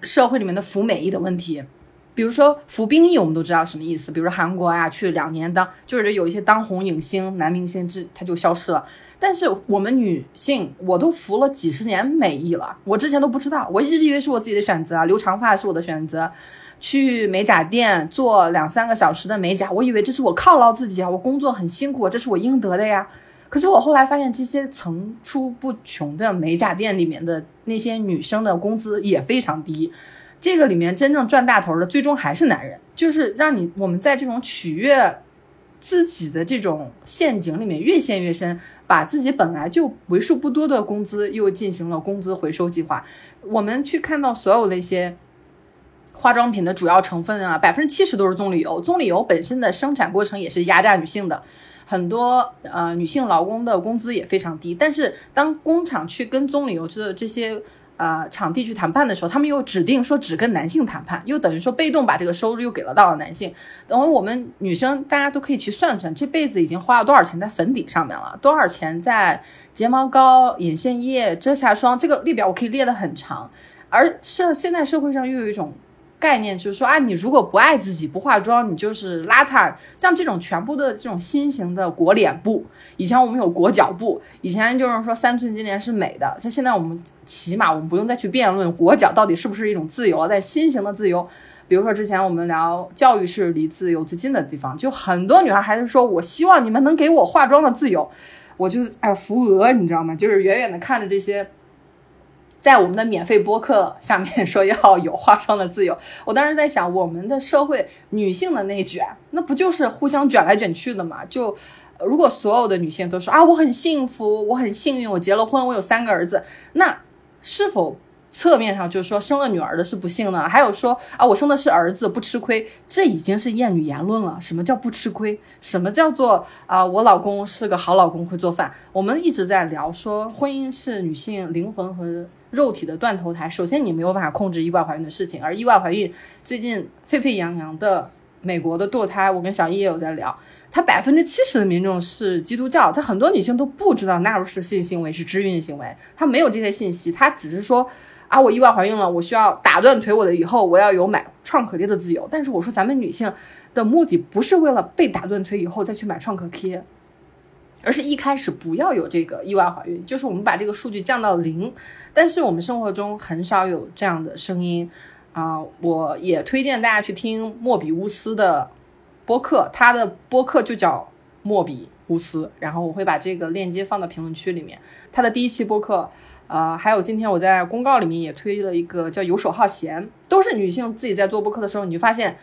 社会里面的服美役的问题，比如说服兵役，我们都知道什么意思。比如说韩国啊，去两年当，就是有一些当红影星、男明星，这他就消失了。但是我们女性，我都服了几十年美役了，我之前都不知道，我一直以为是我自己的选择啊，留长发是我的选择，去美甲店做两三个小时的美甲，我以为这是我犒劳自己啊，我工作很辛苦，这是我应得的呀。可是我后来发现，这些层出不穷的美甲店里面的那些女生的工资也非常低。这个里面真正赚大头的，最终还是男人，就是让你我们在这种取悦自己的这种陷阱里面越陷越深，把自己本来就为数不多的工资又进行了工资回收计划。我们去看到所有的一些化妆品的主要成分啊，百分之七十都是棕榈油，棕榈油本身的生产过程也是压榨女性的，很多呃女性劳工的工资也非常低。但是当工厂去跟棕榈油的这些呃场地去谈判的时候，他们又指定说只跟男性谈判，又等于说被动把这个收入又给了到了男性。等于我们女生大家都可以去算算，这辈子已经花了多少钱在粉底上面了，多少钱在睫毛膏、眼线液、遮瑕霜，这个列表我可以列得很长。而社现在社会上又有一种概念，就是说啊，你如果不爱自己、不化妆，你就是邋遢。像这种全部的这种新型的裹脸部，以前我们有裹脚布，以前就是说三寸金莲是美的，像现在我们起码我们不用再去辩论裹脚到底是不是一种自由了。但新型的自由，比如说之前我们聊教育是离自由最近的地方，就很多女孩还是说我希望你们能给我化妆的自由，我就哎扶额，你知道吗？就是远远的看着这些。在我们的免费播客下面 说要有化妆的自由，我当时在想，我们的社会女性的内卷，那不就是互相卷来卷去的嘛？就如果所有的女性都说啊，我很幸福，我很幸运，我结了婚，我有三个儿子，那是否侧面上就是说生了女儿的是不幸呢？还有说啊，我生的是儿子不吃亏，这已经是厌女言论了。什么叫不吃亏？什么叫做啊，我老公是个好老公，会做饭？我们一直在聊说，婚姻是女性灵魂和。肉体的断头台，首先你没有办法控制意外怀孕的事情，而意外怀孕最近沸沸扬扬的美国的堕胎，我跟小易也有在聊，他百分之七十的民众是基督教，他很多女性都不知道纳入式性行为是知孕行为，他没有这些信息，他只是说啊，我意外怀孕了，我需要打断腿，我的以后我要有买创可贴的自由。但是我说咱们女性的目的不是为了被打断腿以后再去买创可贴。而是一开始不要有这个意外怀孕，就是我们把这个数据降到零。但是我们生活中很少有这样的声音啊！我也推荐大家去听莫比乌斯的播客，他的播客就叫莫比乌斯。然后我会把这个链接放到评论区里面。他的第一期播客，呃，还有今天我在公告里面也推了一个叫游手好闲，都是女性自己在做播客的时候，你就发现，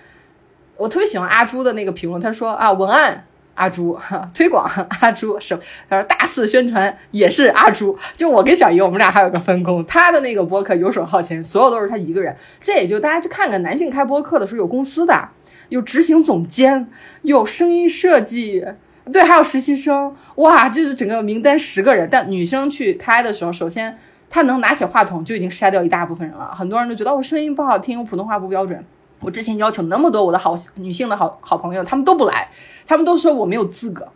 我特别喜欢阿朱的那个评论，他说啊，文案。阿朱 推广，阿朱是他说大肆宣传也是阿朱，就我跟小姨我们俩还有个分工，他的那个播客游手好闲，所有都是他一个人。这也就大家去看看，男性开播客的时候有公司的，有执行总监，有声音设计，对，还有实习生，哇，就是整个名单十个人。但女生去开的时候，首先她能拿起话筒就已经筛掉一大部分人了，很多人都觉得我声音不好听，我普通话不标准。我之前要求那么多我的好女性的好好朋友，他们都不来，他们都说我没有资格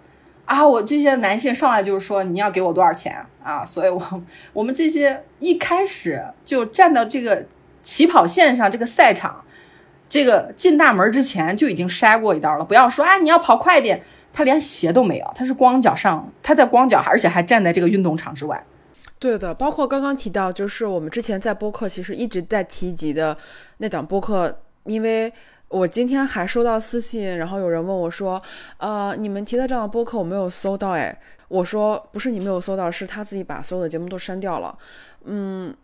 啊！我这些男性上来就是说你要给我多少钱啊！所以，我我们这些一开始就站到这个起跑线上，这个赛场，这个进大门之前就已经筛过一道了。不要说啊，你要跑快点，他连鞋都没有，他是光脚上，他在光脚，而且还站在这个运动场之外。对的，包括刚刚提到，就是我们之前在播客其实一直在提及的那档播客。因为我今天还收到私信，然后有人问我说：“呃，你们提的这样的播客我没有搜到。”哎，我说不是你没有搜到，是他自己把所有的节目都删掉了。嗯，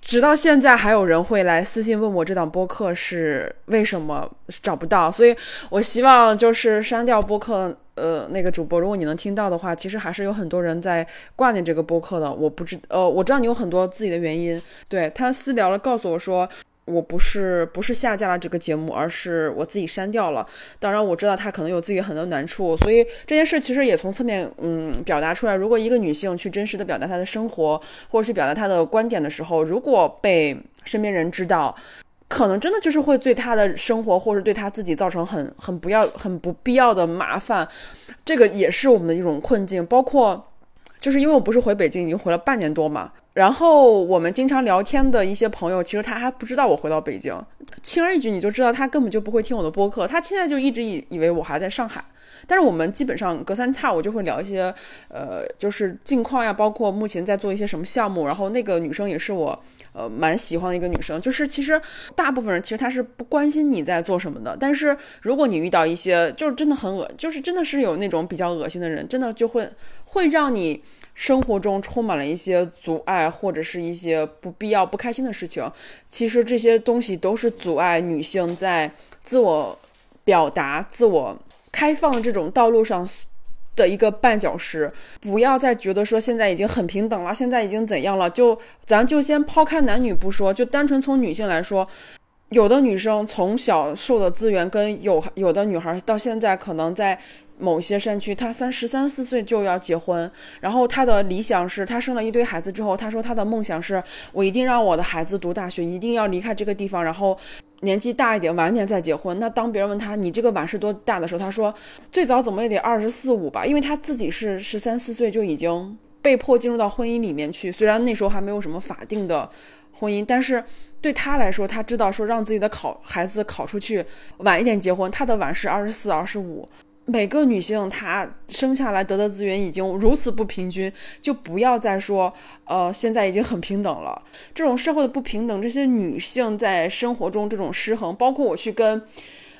直到现在还有人会来私信问我这档播客是为什么找不到，所以我希望就是删掉播客。呃，那个主播，如果你能听到的话，其实还是有很多人在挂念这个播客的。我不知，呃，我知道你有很多自己的原因。对他私聊了，告诉我说。我不是不是下架了这个节目，而是我自己删掉了。当然，我知道他可能有自己很多难处，所以这件事其实也从侧面嗯表达出来。如果一个女性去真实的表达她的生活，或者去表达她的观点的时候，如果被身边人知道，可能真的就是会对她的生活或者对她自己造成很很不要很不必要的麻烦。这个也是我们的一种困境，包括。就是因为我不是回北京已经回了半年多嘛，然后我们经常聊天的一些朋友，其实他还不知道我回到北京，轻而易举你就知道他根本就不会听我的播客，他现在就一直以以为我还在上海。但是我们基本上隔三差五就会聊一些，呃，就是近况呀，包括目前在做一些什么项目。然后那个女生也是我，呃，蛮喜欢的一个女生。就是其实大部分人其实她是不关心你在做什么的。但是如果你遇到一些就是真的很恶，就是真的是有那种比较恶心的人，真的就会会让你生活中充满了一些阻碍或者是一些不必要不开心的事情。其实这些东西都是阻碍女性在自我表达、自我。开放这种道路上的一个绊脚石，不要再觉得说现在已经很平等了，现在已经怎样了？就咱就先抛开男女不说，就单纯从女性来说，有的女生从小受的资源跟有有的女孩到现在可能在某些山区，她三十三四岁就要结婚，然后她的理想是她生了一堆孩子之后，她说她的梦想是我一定让我的孩子读大学，一定要离开这个地方，然后。年纪大一点，晚点再结婚。那当别人问他你这个碗是多大的时候，他说最早怎么也得二十四五吧，因为他自己是十三四岁就已经被迫进入到婚姻里面去。虽然那时候还没有什么法定的婚姻，但是对他来说，他知道说让自己的考孩子考出去晚一点结婚，他的晚是二十四、二十五。每个女性她生下来得的资源已经如此不平均，就不要再说，呃，现在已经很平等了。这种社会的不平等，这些女性在生活中这种失衡，包括我去跟，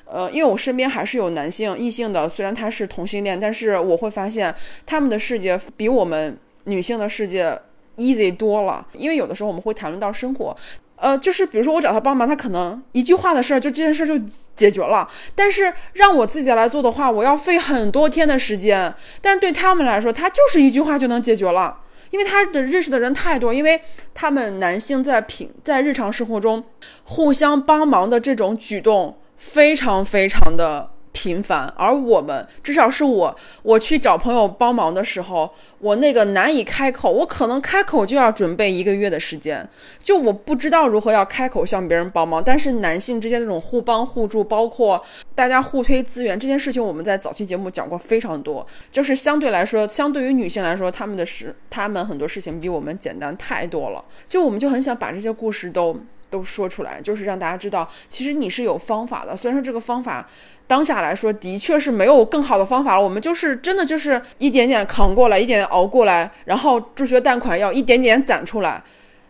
呃，因为我身边还是有男性异性的，虽然他是同性恋，但是我会发现他们的世界比我们女性的世界 easy 多了。因为有的时候我们会谈论到生活。呃，就是比如说我找他帮忙，他可能一句话的事儿就这件事就解决了。但是让我自己来做的话，我要费很多天的时间。但是对他们来说，他就是一句话就能解决了，因为他的认识的人太多，因为他们男性在平在日常生活中互相帮忙的这种举动非常非常的。频繁，而我们至少是我，我去找朋友帮忙的时候，我那个难以开口，我可能开口就要准备一个月的时间，就我不知道如何要开口向别人帮忙。但是男性之间这种互帮互助，包括大家互推资源这件事情，我们在早期节目讲过非常多。就是相对来说，相对于女性来说，他们的事，他们很多事情比我们简单太多了。就我们就很想把这些故事都都说出来，就是让大家知道，其实你是有方法的。虽然说这个方法。当下来说，的确是没有更好的方法了。我们就是真的就是一点点扛过来，一点点熬过来，然后助学贷款要一点点攒出来。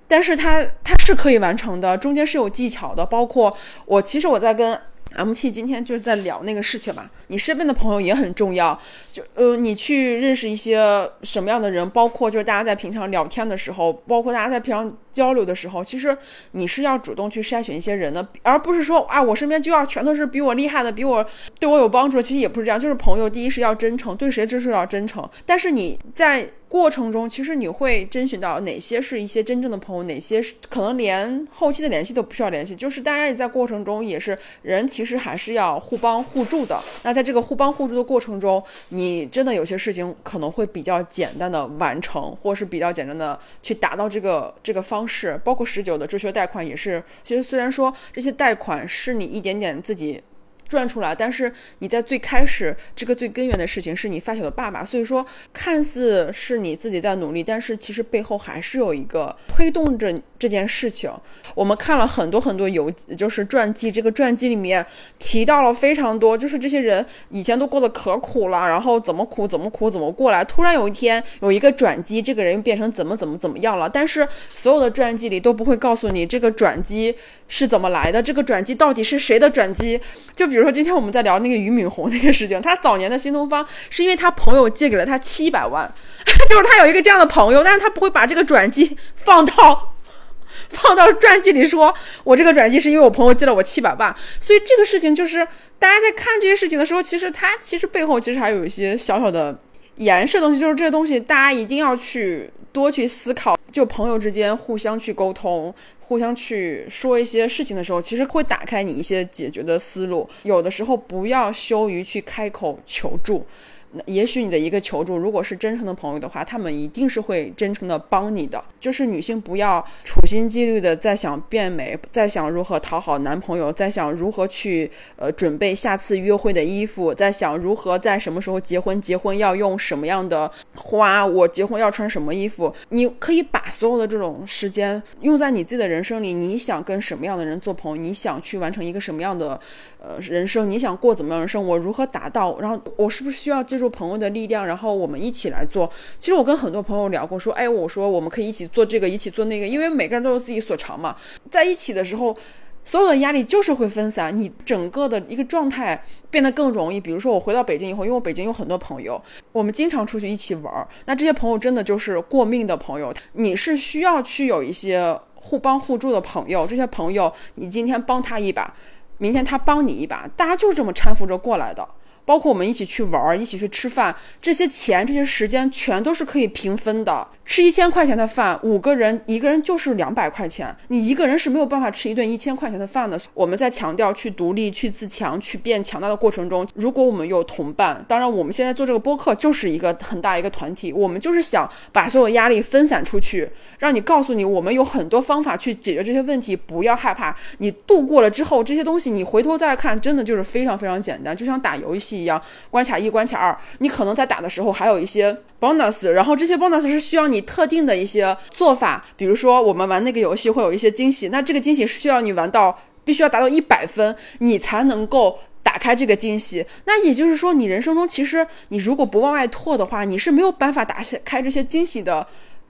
但是它它是可以完成的，中间是有技巧的。包括我，其实我在跟。M 七今天就是在聊那个事情嘛，你身边的朋友也很重要，就呃，你去认识一些什么样的人，包括就是大家在平常聊天的时候，包括大家在平常交流的时候，其实你是要主动去筛选一些人的，而不是说啊，我身边就要全都是比我厉害的，比我对我有帮助。其实也不是这样，就是朋友，第一是要真诚，对谁都是要真诚，但是你在。过程中，其实你会征询到哪些是一些真正的朋友，哪些是可能连后期的联系都不需要联系。就是大家也在过程中也是人，其实还是要互帮互助的。那在这个互帮互助的过程中，你真的有些事情可能会比较简单的完成，或是比较简单的去达到这个这个方式。包括十九的助学贷款也是，其实虽然说这些贷款是你一点点自己。赚出来，但是你在最开始这个最根源的事情是你发小的爸爸，所以说看似是你自己在努力，但是其实背后还是有一个推动着这件事情。我们看了很多很多游，就是传记，这个传记里面提到了非常多，就是这些人以前都过得可苦了，然后怎么苦怎么苦怎么过来，突然有一天有一个转机，这个人变成怎么怎么怎么样了。但是所有的传记里都不会告诉你这个转机是怎么来的，这个转机到底是谁的转机，就比如。比如说，今天我们在聊那个俞敏洪那个事情，他早年的新东方是因为他朋友借给了他七百万，就是他有一个这样的朋友，但是他不会把这个转机放到 放到传记里，说我这个转机是因为我朋友借了我七百万，所以这个事情就是大家在看这些事情的时候，其实他其实背后其实还有一些小小的颜色东西，就是这些东西大家一定要去多去思考，就朋友之间互相去沟通。互相去说一些事情的时候，其实会打开你一些解决的思路。有的时候不要羞于去开口求助，也许你的一个求助，如果是真诚的朋友的话，他们一定是会真诚的帮你的。就是女性不要处心积虑的在想变美，在想如何讨好男朋友，在想如何去呃准备下次约会的衣服，在想如何在什么时候结婚，结婚要用什么样的花，我结婚要穿什么衣服。你可以把所有的这种时间用在你自己的人生里，你想跟什么样的人做朋友，你想去完成一个什么样的呃人生，你想过怎么样的生活，如何达到，然后我是不是需要助朋友的力量，然后我们一起来做。其实我跟很多朋友聊过，说，哎，我说我们可以一起做这个，一起做那个，因为每个人都有自己所长嘛，在一起的时候。所有的压力就是会分散，你整个的一个状态变得更容易。比如说，我回到北京以后，因为我北京有很多朋友，我们经常出去一起玩儿。那这些朋友真的就是过命的朋友，你是需要去有一些互帮互助的朋友。这些朋友，你今天帮他一把，明天他帮你一把，大家就是这么搀扶着过来的。包括我们一起去玩儿，一起去吃饭，这些钱、这些时间全都是可以平分的。吃一千块钱的饭，五个人一个人就是两百块钱，你一个人是没有办法吃一顿一千块钱的饭的。我们在强调去独立、去自强、去变强大的过程中，如果我们有同伴，当然我们现在做这个播客就是一个很大一个团体，我们就是想把所有压力分散出去，让你告诉你，我们有很多方法去解决这些问题，不要害怕。你度过了之后，这些东西你回头再看，真的就是非常非常简单，就像打游戏一样，关卡一、关卡二，你可能在打的时候还有一些。bonus，然后这些 bonus 是需要你特定的一些做法，比如说我们玩那个游戏会有一些惊喜，那这个惊喜是需要你玩到必须要达到一百分，你才能够打开这个惊喜。那也就是说，你人生中其实你如果不往外拓的话，你是没有办法打开这些惊喜的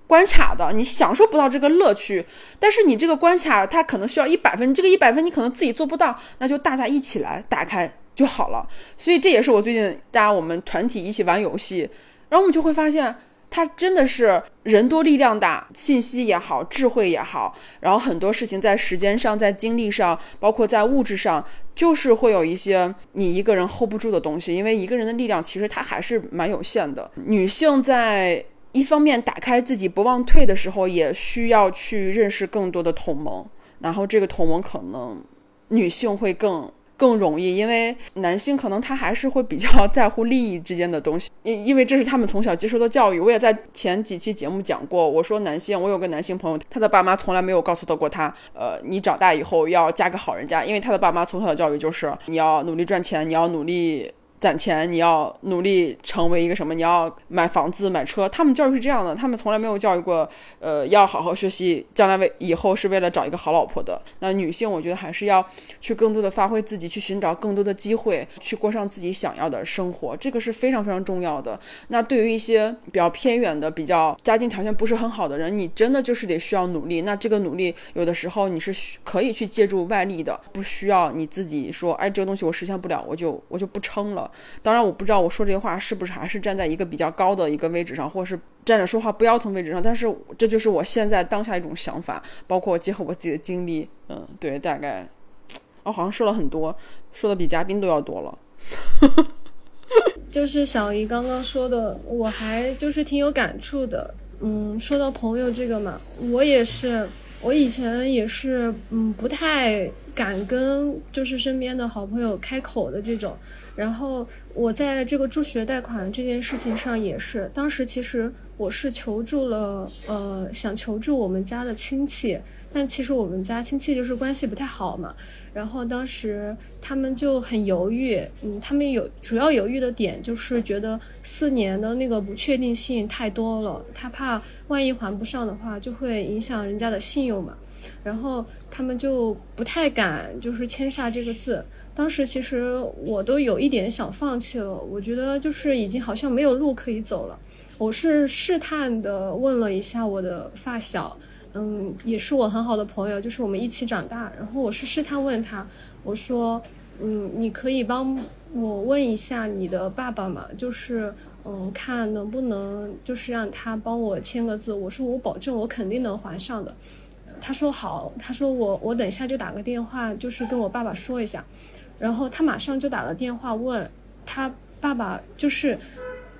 关卡的，你享受不到这个乐趣。但是你这个关卡它可能需要一百分，这个一百分你可能自己做不到，那就大家一起来打开就好了。所以这也是我最近大家我们团体一起玩游戏。然后我们就会发现，它真的是人多力量大，信息也好，智慧也好，然后很多事情在时间上、在精力上，包括在物质上，就是会有一些你一个人 hold 不住的东西。因为一个人的力量其实它还是蛮有限的。女性在一方面打开自己不忘退的时候，也需要去认识更多的同盟，然后这个同盟可能女性会更。更容易，因为男性可能他还是会比较 在乎利益之间的东西，因因为这是他们从小接受的教育。我也在前几期节目讲过，我说男性，我有个男性朋友，他的爸妈从来没有告诉他过他，呃，你长大以后要嫁个好人家，因为他的爸妈从小的教育就是你要努力赚钱，你要努力。攒钱，你要努力成为一个什么？你要买房子、买车。他们教育是这样的，他们从来没有教育过，呃，要好好学习，将来为以后是为了找一个好老婆的。那女性，我觉得还是要去更多的发挥自己，去寻找更多的机会，去过上自己想要的生活，这个是非常非常重要的。那对于一些比较偏远的、比较家庭条件不是很好的人，你真的就是得需要努力。那这个努力，有的时候你是需可以去借助外力的，不需要你自己说，哎，这个东西我实现不了，我就我就不撑了。当然，我不知道我说这话是不是还是站在一个比较高的一个位置上，或者是站着说话不腰疼位置上。但是这就是我现在当下一种想法，包括结合我自己的经历。嗯，对，大概，我好像说了很多，说的比嘉宾都要多了。就是小姨刚刚说的，我还就是挺有感触的。嗯，说到朋友这个嘛，我也是，我以前也是，嗯，不太敢跟就是身边的好朋友开口的这种。然后我在这个助学贷款这件事情上也是，当时其实我是求助了，呃，想求助我们家的亲戚，但其实我们家亲戚就是关系不太好嘛。然后当时他们就很犹豫，嗯，他们有主要犹豫的点就是觉得四年的那个不确定性太多了，他怕万一还不上的话，就会影响人家的信用嘛。然后他们就不太敢，就是签下这个字。当时其实我都有一点想放弃了，我觉得就是已经好像没有路可以走了。我是试探的问了一下我的发小，嗯，也是我很好的朋友，就是我们一起长大。然后我是试探问他，我说，嗯，你可以帮我问一下你的爸爸吗？就是，嗯，看能不能就是让他帮我签个字。我说我保证我肯定能还上的。他说好，他说我我等一下就打个电话，就是跟我爸爸说一下，然后他马上就打了电话问他爸爸，就是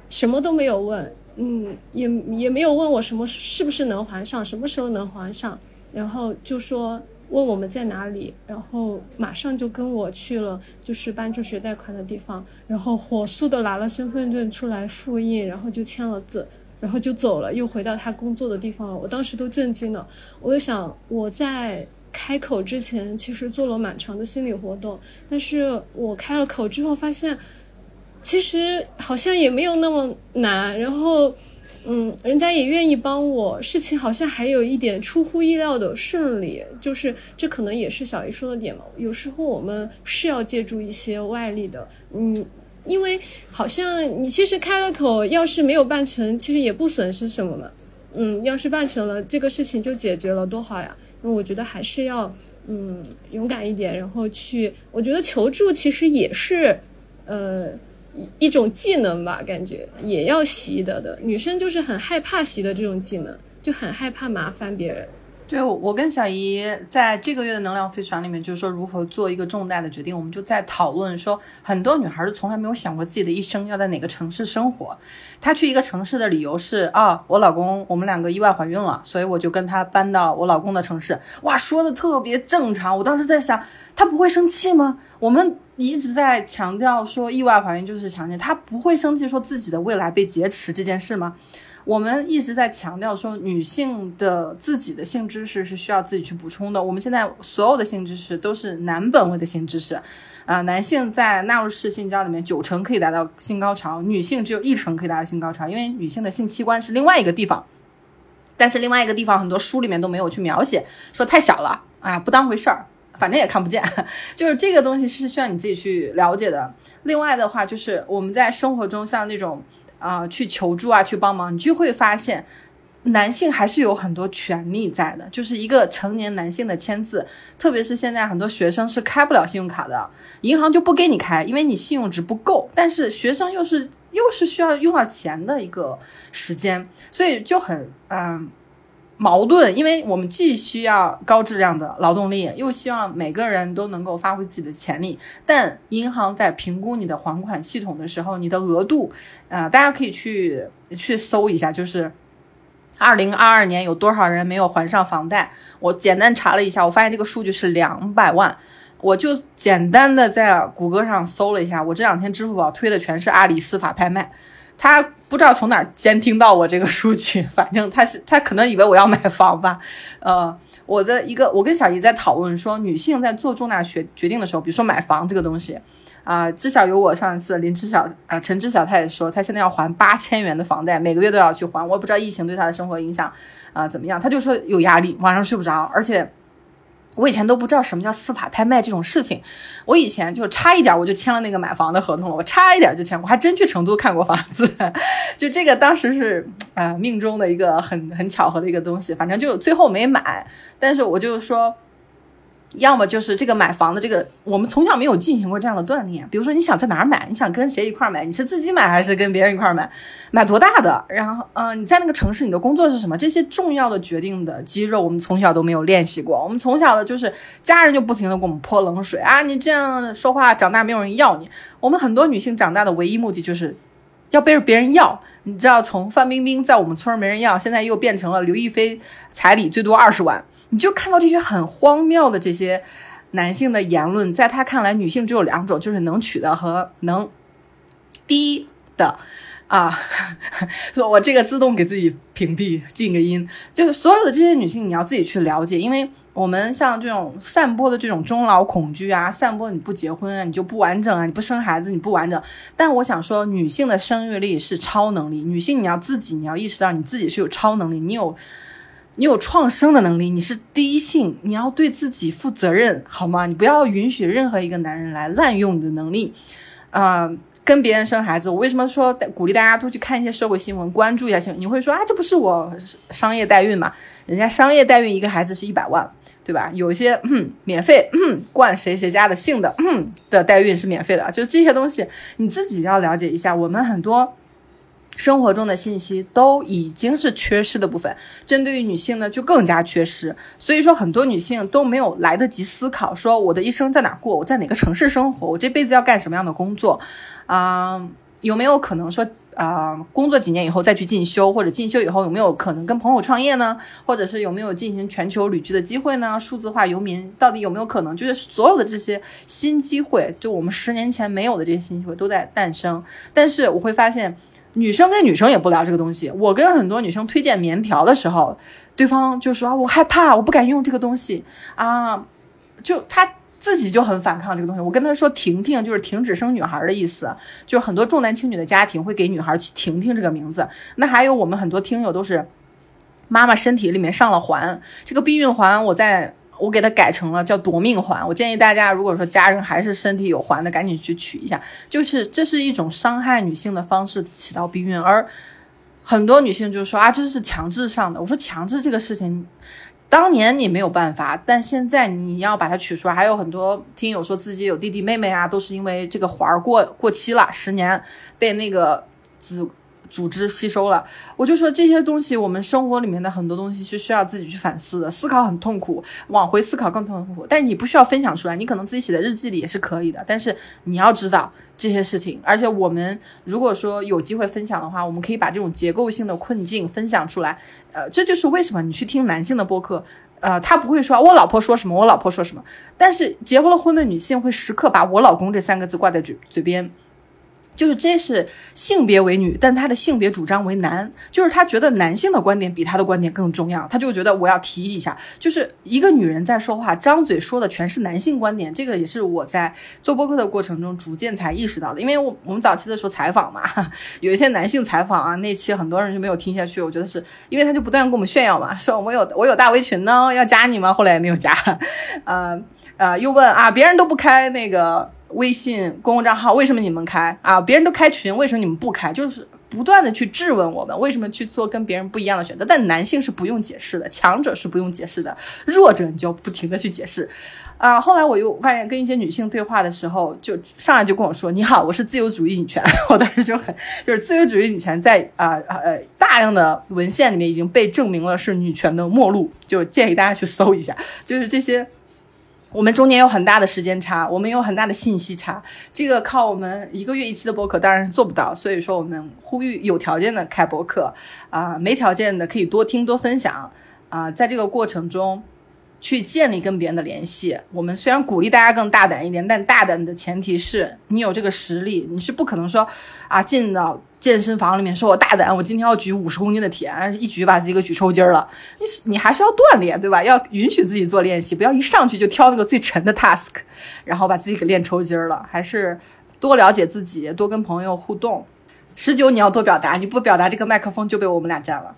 什么都没有问，嗯，也也没有问我什么是不是能还上，什么时候能还上，然后就说问我们在哪里，然后马上就跟我去了就是办助学贷款的地方，然后火速的拿了身份证出来复印，然后就签了字，然后就走了，又回到他工作的地方了。我当时都震惊了，我就想我在开口之前其实做了蛮长的心理活动，但是我开了口之后发现，其实好像也没有那么难，然后。嗯，人家也愿意帮我，事情好像还有一点出乎意料的顺利，就是这可能也是小姨说的点嘛。有时候我们是要借助一些外力的，嗯，因为好像你其实开了口，要是没有办成，其实也不损失什么嘛。嗯，要是办成了，这个事情就解决了，多好呀。那我觉得还是要嗯勇敢一点，然后去，我觉得求助其实也是，呃。一种技能吧，感觉也要习得的。女生就是很害怕习得这种技能，就很害怕麻烦别人。对，我跟小姨在这个月的能量飞船里面，就是说如何做一个重大的决定，我们就在讨论说，很多女孩儿从来没有想过自己的一生要在哪个城市生活。她去一个城市的理由是啊，我老公我们两个意外怀孕了，所以我就跟他搬到我老公的城市。哇，说的特别正常。我当时在想，他不会生气吗？我们一直在强调说意外怀孕就是强奸，他不会生气说自己的未来被劫持这件事吗？我们一直在强调说，女性的自己的性知识是需要自己去补充的。我们现在所有的性知识都是男本位的性知识，啊，男性在纳入式性交里面九成可以达到性高潮，女性只有一成可以达到性高潮，因为女性的性器官是另外一个地方。但是另外一个地方很多书里面都没有去描写，说太小了啊，不当回事儿，反正也看不见。就是这个东西是需要你自己去了解的。另外的话，就是我们在生活中像那种。啊，去求助啊，去帮忙，你就会发现，男性还是有很多权利在的。就是一个成年男性的签字，特别是现在很多学生是开不了信用卡的，银行就不给你开，因为你信用值不够。但是学生又是又是需要用到钱的一个时间，所以就很嗯。矛盾，因为我们既需要高质量的劳动力，又希望每个人都能够发挥自己的潜力。但银行在评估你的还款系统的时候，你的额度，啊，大家可以去去搜一下，就是二零二二年有多少人没有还上房贷？我简单查了一下，我发现这个数据是两百万。我就简单的在谷歌上搜了一下，我这两天支付宝推的全是阿里司法拍卖。他不知道从哪儿监听到我这个数据，反正他是他可能以为我要买房吧，呃，我的一个我跟小姨在讨论说，女性在做重大决决定的时候，比如说买房这个东西，啊，至少有我上一次林知晓啊陈知晓，他也说他现在要还八千元的房贷，每个月都要去还，我也不知道疫情对他的生活影响啊怎么样，他就说有压力，晚上睡不着，而且。我以前都不知道什么叫司法拍卖这种事情，我以前就差一点我就签了那个买房的合同了，我差一点就签，我还真去成都看过房子，就这个当时是啊命中的一个很很巧合的一个东西，反正就最后没买，但是我就说。要么就是这个买房的这个，我们从小没有进行过这样的锻炼。比如说，你想在哪儿买？你想跟谁一块儿买？你是自己买还是跟别人一块儿买？买多大的？然后，嗯，你在那个城市，你的工作是什么？这些重要的决定的肌肉，我们从小都没有练习过。我们从小的就是家人就不停的给我们泼冷水啊！你这样说话，长大没有人要你。我们很多女性长大的唯一目的就是要背着别人要。你知道，从范冰冰在我们村没人要，现在又变成了刘亦菲彩礼最多二十万。你就看到这些很荒谬的这些男性的言论，在他看来，女性只有两种，就是能娶的和能低的啊。我这个自动给自己屏蔽，静个音。就是所有的这些女性，你要自己去了解，因为我们像这种散播的这种终老恐惧啊，散播你不结婚啊，你就不完整啊，你不生孩子你不完整。但我想说，女性的生育力是超能力，女性你要自己，你要意识到你自己是有超能力，你有。你有创生的能力，你是第一性，你要对自己负责任，好吗？你不要允许任何一个男人来滥用你的能力，啊，跟别人生孩子。我为什么说鼓励大家多去看一些社会新闻，关注一下新闻？你会说啊，这不是我商业代孕吗？人家商业代孕一个孩子是一百万，对吧？有一些嗯免费嗯灌谁谁家的姓的嗯的代孕是免费的，就这些东西你自己要了解一下。我们很多。生活中的信息都已经是缺失的部分，针对于女性呢就更加缺失。所以说，很多女性都没有来得及思考，说我的一生在哪过，我在哪个城市生活，我这辈子要干什么样的工作，啊，有没有可能说，啊、工作几年以后再去进修，或者进修以后有没有可能跟朋友创业呢？或者是有没有进行全球旅居的机会呢？数字化游民到底有没有可能？就是所有的这些新机会，就我们十年前没有的这些新机会都在诞生。但是我会发现，女生跟女生也不聊这个东西。我跟很多女生推荐棉条的时候，对方就说，我害怕，我不敢用这个东西啊，就他。自己就很反抗这个东西。我跟他说“婷婷”就是停止生女孩的意思，就是很多重男轻女的家庭会给女孩起“婷婷”这个名字。那还有我们很多听友都是妈妈身体里面上了环，这个避孕环我在我给它改成了叫夺命环。我建议大家，如果说家人还是身体有环的，赶紧去取一下。就是这是一种伤害女性的方式，起到避孕。而很多女性就说啊，这是强制上的。我说强制这个事情。当年你没有办法，但现在你要把它取出来。还有很多听友说自己有弟弟妹妹啊，都是因为这个环儿过过期了，十年被那个子组织吸收了。我就说这些东西，我们生活里面的很多东西是需要自己去反思的，思考很痛苦，往回思考更痛苦。但你不需要分享出来，你可能自己写在日记里也是可以的。但是你要知道这些事情，而且我们如果说有机会分享的话，我们可以把这种结构性的困境分享出来。呃，这就是为什么你去听男性的播客，呃，他不会说我老婆说什么，我老婆说什么，但是结婚了婚的女性会时刻把我老公这三个字挂在嘴嘴边。就是这是性别为女，但她的性别主张为男，就是她觉得男性的观点比她的观点更重要，她就觉得我要提一下，就是一个女人在说话，张嘴说的全是男性观点，这个也是我在做播客的过程中逐渐才意识到的，因为我我们早期的时候采访嘛，有一些男性采访啊，那期很多人就没有听下去，我觉得是因为他就不断跟我们炫耀嘛，说我有我有大围裙呢，要加你吗？后来也没有加，呃呃，又问啊，别人都不开那个。微信公共账号为什么你们开啊？别人都开群，为什么你们不开？就是不断的去质问我们为什么去做跟别人不一样的选择。但男性是不用解释的，强者是不用解释的，弱者你就不停的去解释。啊，后来我又发现跟一些女性对话的时候，就上来就跟我说：“你好，我是自由主义女权。” 我当时就很就是自由主义女权在啊呃大量的文献里面已经被证明了是女权的末路，就建议大家去搜一下，就是这些。我们中间有很大的时间差，我们有很大的信息差，这个靠我们一个月一期的播客当然是做不到，所以说我们呼吁有条件的开播客，啊，没条件的可以多听多分享，啊，在这个过程中去建立跟别人的联系。我们虽然鼓励大家更大胆一点，但大胆的前提是你有这个实力，你是不可能说啊进到。健身房里面说：“我大胆，我今天要举五十公斤的铁，一举把自己给举抽筋了。你你还是要锻炼，对吧？要允许自己做练习，不要一上去就挑那个最沉的 task，然后把自己给练抽筋了。还是多了解自己，多跟朋友互动。十九，你要多表达，你不表达，这个麦克风就被我们俩占了。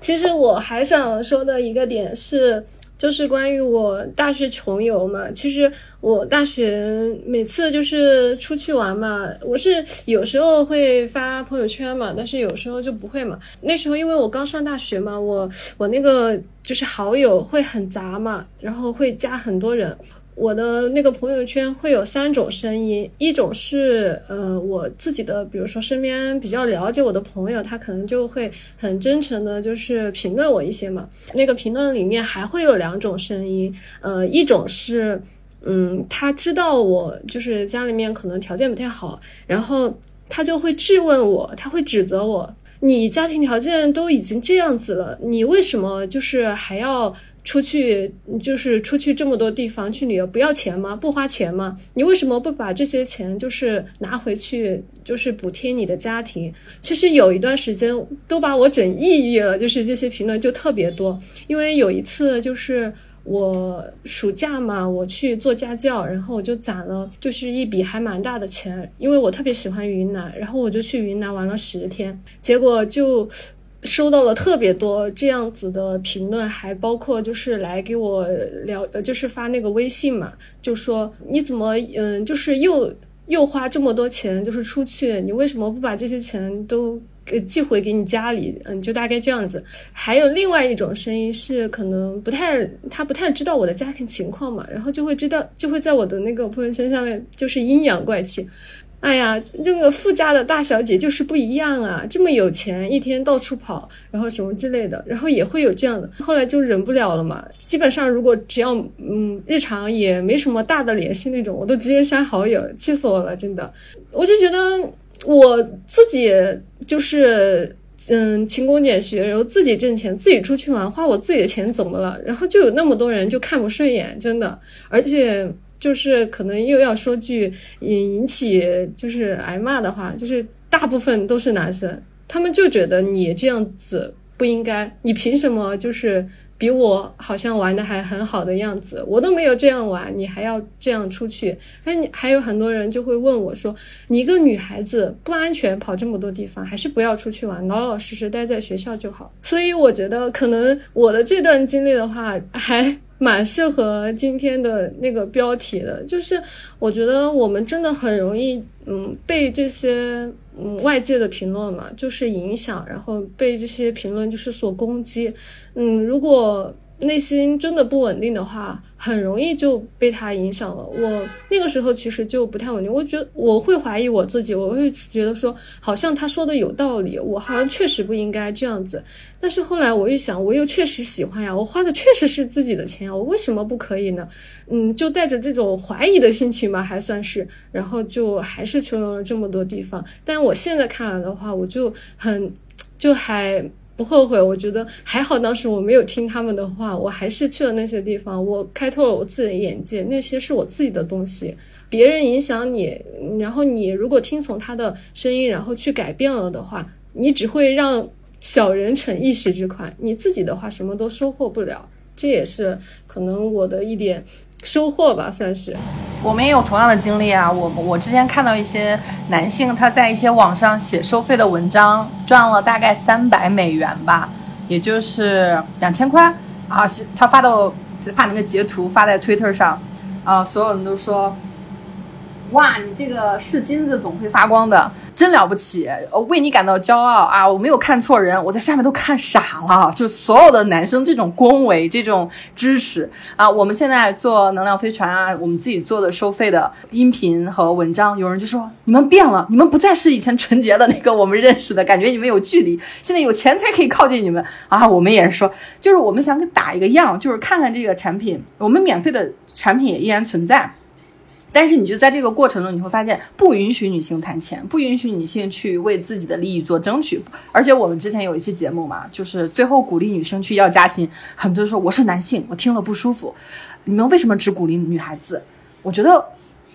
其实我还想说的一个点是。”就是关于我大学穷游嘛，其实我大学每次就是出去玩嘛，我是有时候会发朋友圈嘛，但是有时候就不会嘛。那时候因为我刚上大学嘛，我我那个就是好友会很杂嘛，然后会加很多人。我的那个朋友圈会有三种声音，一种是呃我自己的，比如说身边比较了解我的朋友，他可能就会很真诚的，就是评论我一些嘛。那个评论里面还会有两种声音，呃，一种是嗯他知道我就是家里面可能条件不太好，然后他就会质问我，他会指责我，你家庭条件都已经这样子了，你为什么就是还要？出去就是出去这么多地方去旅游，不要钱吗？不花钱吗？你为什么不把这些钱就是拿回去，就是补贴你的家庭？其实有一段时间都把我整抑郁了，就是这些评论就特别多。因为有一次就是我暑假嘛，我去做家教，然后我就攒了就是一笔还蛮大的钱，因为我特别喜欢云南，然后我就去云南玩了十天，结果就。收到了特别多这样子的评论，还包括就是来给我聊，呃，就是发那个微信嘛，就说你怎么，嗯，就是又又花这么多钱，就是出去，你为什么不把这些钱都给寄回给你家里？嗯，就大概这样子。还有另外一种声音是，可能不太，他不太知道我的家庭情况嘛，然后就会知道，就会在我的那个朋友圈下面就是阴阳怪气。哎呀，那个富家的大小姐就是不一样啊！这么有钱，一天到处跑，然后什么之类的，然后也会有这样的。后来就忍不了了嘛。基本上，如果只要嗯，日常也没什么大的联系那种，我都直接删好友，气死我了，真的。我就觉得我自己就是嗯勤工俭学，然后自己挣钱，自己出去玩，花我自己的钱怎么了？然后就有那么多人就看不顺眼，真的，而且就是可能又要说句引引起就是挨骂的话，就是大部分都是男生，他们就觉得你这样子不应该，你凭什么就是？比我好像玩的还很好的样子，我都没有这样玩，你还要这样出去？哎，你还有很多人就会问我说，你一个女孩子不安全，跑这么多地方，还是不要出去玩，老老实实待在学校就好。所以我觉得，可能我的这段经历的话，还蛮适合今天的那个标题的，就是我觉得我们真的很容易，嗯，被这些。嗯，外界的评论嘛，就是影响，然后被这些评论就是所攻击。嗯，如果内心真的不稳定的话。很容易就被他影响了。我那个时候其实就不太稳定，我觉得我会怀疑我自己，我会觉得说好像他说的有道理，我好像确实不应该这样子。但是后来我一想，我又确实喜欢呀，我花的确实是自己的钱呀，我为什么不可以呢？嗯，就带着这种怀疑的心情吧，还算是，然后就还是去了这么多地方。但我现在看来的话，我就很就还。不后悔，我觉得还好，当时我没有听他们的话，我还是去了那些地方，我开拓了我自己的眼界，那些是我自己的东西。别人影响你，然后你如果听从他的声音，然后去改变了的话，你只会让小人逞一时之快，你自己的话什么都收获不了。这也是可能我的一点。收获吧，算是。我们也有同样的经历啊。我我之前看到一些男性他在一些网上写收费的文章，赚了大概三百美元吧，也就是两千块啊。他发到就把那个截图发在 Twitter 上，啊，所有人都说，哇，你这个是金子总会发光的。真了不起，为你感到骄傲啊！我没有看错人，我在下面都看傻了。就所有的男生这种恭维、这种支持啊！我们现在做能量飞船啊，我们自己做的收费的音频和文章，有人就说你们变了，你们不再是以前纯洁的那个我们认识的感觉，你们有距离，现在有钱才可以靠近你们啊！我们也是说，就是我们想给打一个样，就是看看这个产品，我们免费的产品也依然存在。但是你就在这个过程中，你会发现不允许女性谈钱，不允许女性去为自己的利益做争取。而且我们之前有一期节目嘛，就是最后鼓励女生去要加薪，很多人说我是男性，我听了不舒服。你们为什么只鼓励女孩子？我觉得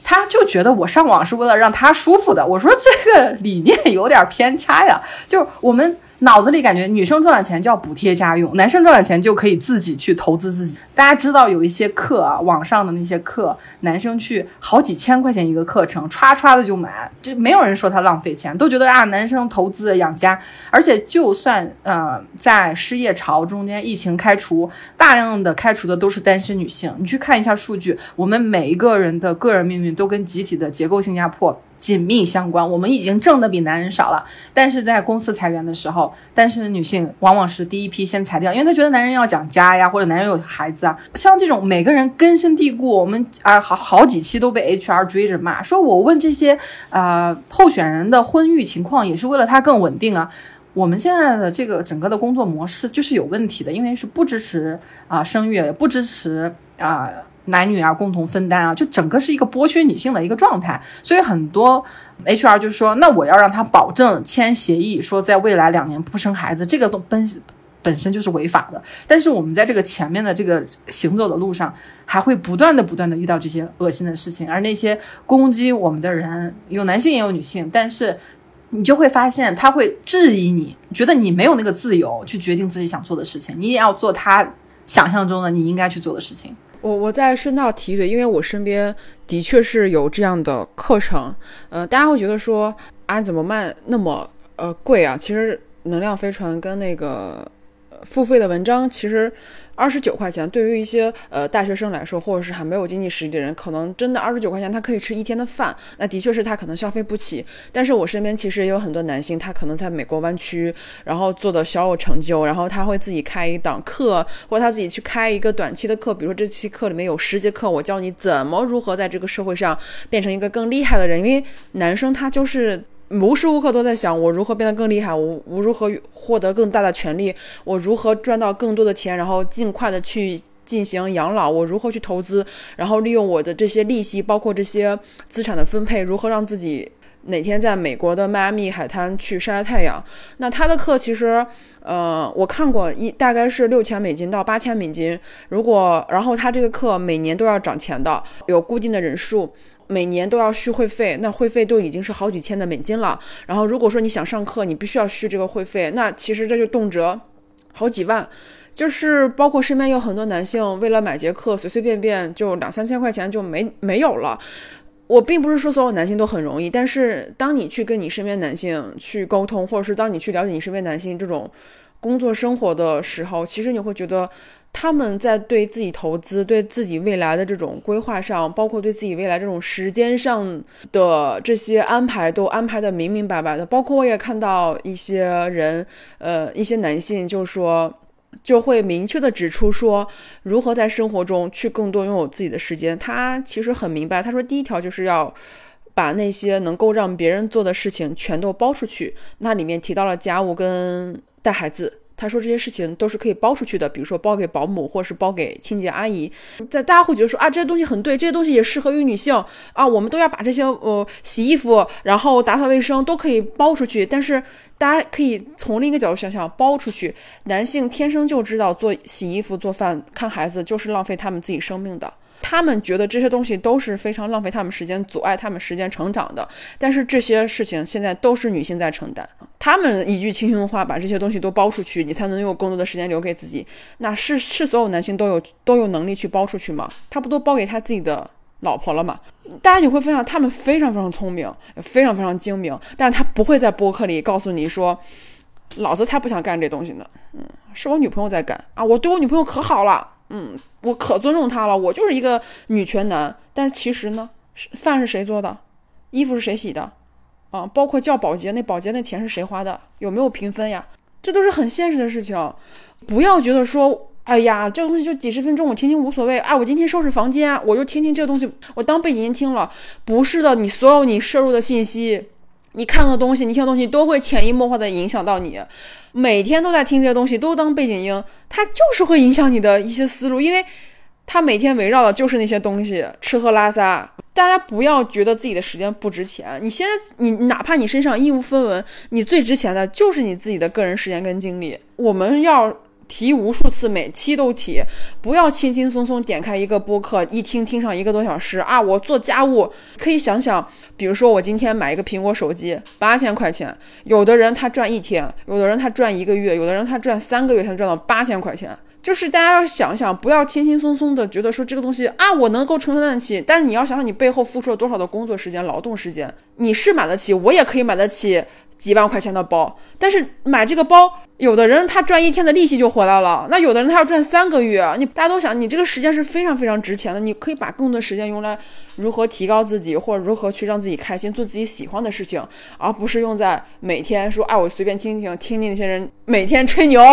他就觉得我上网是为了让他舒服的。我说这个理念有点偏差呀，就我们。脑子里感觉女生赚了钱就要补贴家用，男生赚了钱就可以自己去投资自己。大家知道有一些课啊，网上的那些课，男生去好几千块钱一个课程，歘歘的就买，就没有人说他浪费钱，都觉得啊，男生投资养家。而且就算呃在失业潮中间，疫情开除，大量的开除的都是单身女性。你去看一下数据，我们每一个人的个人命运都跟集体的结构性压迫。紧密相关，我们已经挣的比男人少了，但是在公司裁员的时候，单身女性往往是第一批先裁掉，因为她觉得男人要讲家呀，或者男人有孩子啊。像这种每个人根深蒂固，我们啊好好几期都被 HR 追着骂，说我问这些呃候选人的婚育情况，也是为了他更稳定啊。我们现在的这个整个的工作模式就是有问题的，因为是不支持啊生育，不支持啊。男女啊，共同分担啊，就整个是一个剥削女性的一个状态，所以很多 HR 就说，那我要让他保证签协议，说在未来两年不生孩子，这个都本本身就是违法的。但是我们在这个前面的这个行走的路上，还会不断的不断的遇到这些恶心的事情，而那些攻击我们的人，有男性也有女性，但是你就会发现他会质疑你，觉得你没有那个自由去决定自己想做的事情，你也要做他想象中的你应该去做的事情。我我再顺道提一嘴，因为我身边的确是有这样的课程，呃，大家会觉得说啊，怎么卖那么呃贵啊？其实能量飞船跟那个付费的文章其实。二十九块钱对于一些呃大学生来说，或者是还没有经济实力的人，可能真的二十九块钱他可以吃一天的饭，那的确是他可能消费不起。但是我身边其实也有很多男性，他可能在美国湾区，然后做的小有成就，然后他会自己开一档课，或者他自己去开一个短期的课，比如说这期课里面有十节课，我教你怎么如何在这个社会上变成一个更厉害的人，因为男生他就是。无时无刻都在想我如何变得更厉害，我我如何获得更大的权利，我如何赚到更多的钱，然后尽快的去进行养老，我如何去投资，然后利用我的这些利息，包括这些资产的分配，如何让自己哪天在美国的迈阿密海滩去晒晒太阳。那他的课其实，呃，我看过一大概是六千美金到八千美金。如果然后他这个课每年都要涨钱的，有固定的人数，每年都要续会费，那会费都已经是好几千的美金了。然后如果说你想上课，你必须要续这个会费，那其实这就动辄好几万。就是包括身边有很多男性为了买节课，随随便便就两三千块钱就没没有了。我并不是说所有男性都很容易，但是当你去跟你身边男性去沟通，或者是当你去了解你身边男性这种工作生活的时候，其实你会觉得他们在对自己投资、对自己未来的这种规划上，包括对自己未来这种时间上的这些安排，都安排的明明白白的。包括我也看到一些人，呃，一些男性就说。就会明确的指出说，如何在生活中去更多拥有自己的时间。他其实很明白，他说第一条就是要把那些能够让别人做的事情全都包出去。那里面提到了家务跟带孩子。他说这些事情都是可以包出去的，比如说包给保姆，或是包给清洁阿姨。在大家会觉得说啊，这些东西很对，这些东西也适合于女性啊，我们都要把这些呃洗衣服，然后打扫卫生都可以包出去。但是大家可以从另一个角度想想，包出去，男性天生就知道做洗衣服、做饭、看孩子就是浪费他们自己生命的。他们觉得这些东西都是非常浪费他们时间、阻碍他们时间成长的，但是这些事情现在都是女性在承担。他们一句轻轻的话把这些东西都包出去，你才能有更多的时间留给自己。那是是所有男性都有都有能力去包出去吗？他不都包给他自己的老婆了吗？大家你会发现他们非常非常聪明，非常非常精明，但是他不会在播客里告诉你说，老子才不想干这东西呢。嗯，是我女朋友在干啊，我对我女朋友可好了。嗯，我可尊重他了，我就是一个女权男。但是其实呢，饭是谁做的，衣服是谁洗的，啊，包括叫保洁，那保洁那钱是谁花的，有没有平分呀？这都是很现实的事情。不要觉得说，哎呀，这个东西就几十分钟，我听听无所谓。啊，我今天收拾房间，我就听听这个东西，我当背景音听了。不是的，你所有你摄入的信息。你看的东西，你听的东西，都会潜移默化的影响到你。每天都在听这些东西，都当背景音，它就是会影响你的一些思路，因为它每天围绕的就是那些东西，吃喝拉撒。大家不要觉得自己的时间不值钱，你现在你哪怕你身上一无分文，你最值钱的就是你自己的个人时间跟精力。我们要。提无数次，每期都提，不要轻轻松松点开一个播客，一听听上一个多小时啊！我做家务可以想想，比如说我今天买一个苹果手机，八千块钱，有的人他赚一天，有的人他赚一个月，有的人他赚三个月才赚到八千块钱。就是大家要想想，不要轻轻松松的觉得说这个东西啊，我能够承担得起，但是你要想想你背后付出了多少的工作时间、劳动时间，你是买得起，我也可以买得起。几万块钱的包，但是买这个包，有的人他赚一天的利息就回来了，那有的人他要赚三个月。你大家都想，你这个时间是非常非常值钱的，你可以把更多的时间用来如何提高自己，或者如何去让自己开心，做自己喜欢的事情，而不是用在每天说，哎，我随便听听，听听那些人每天吹牛。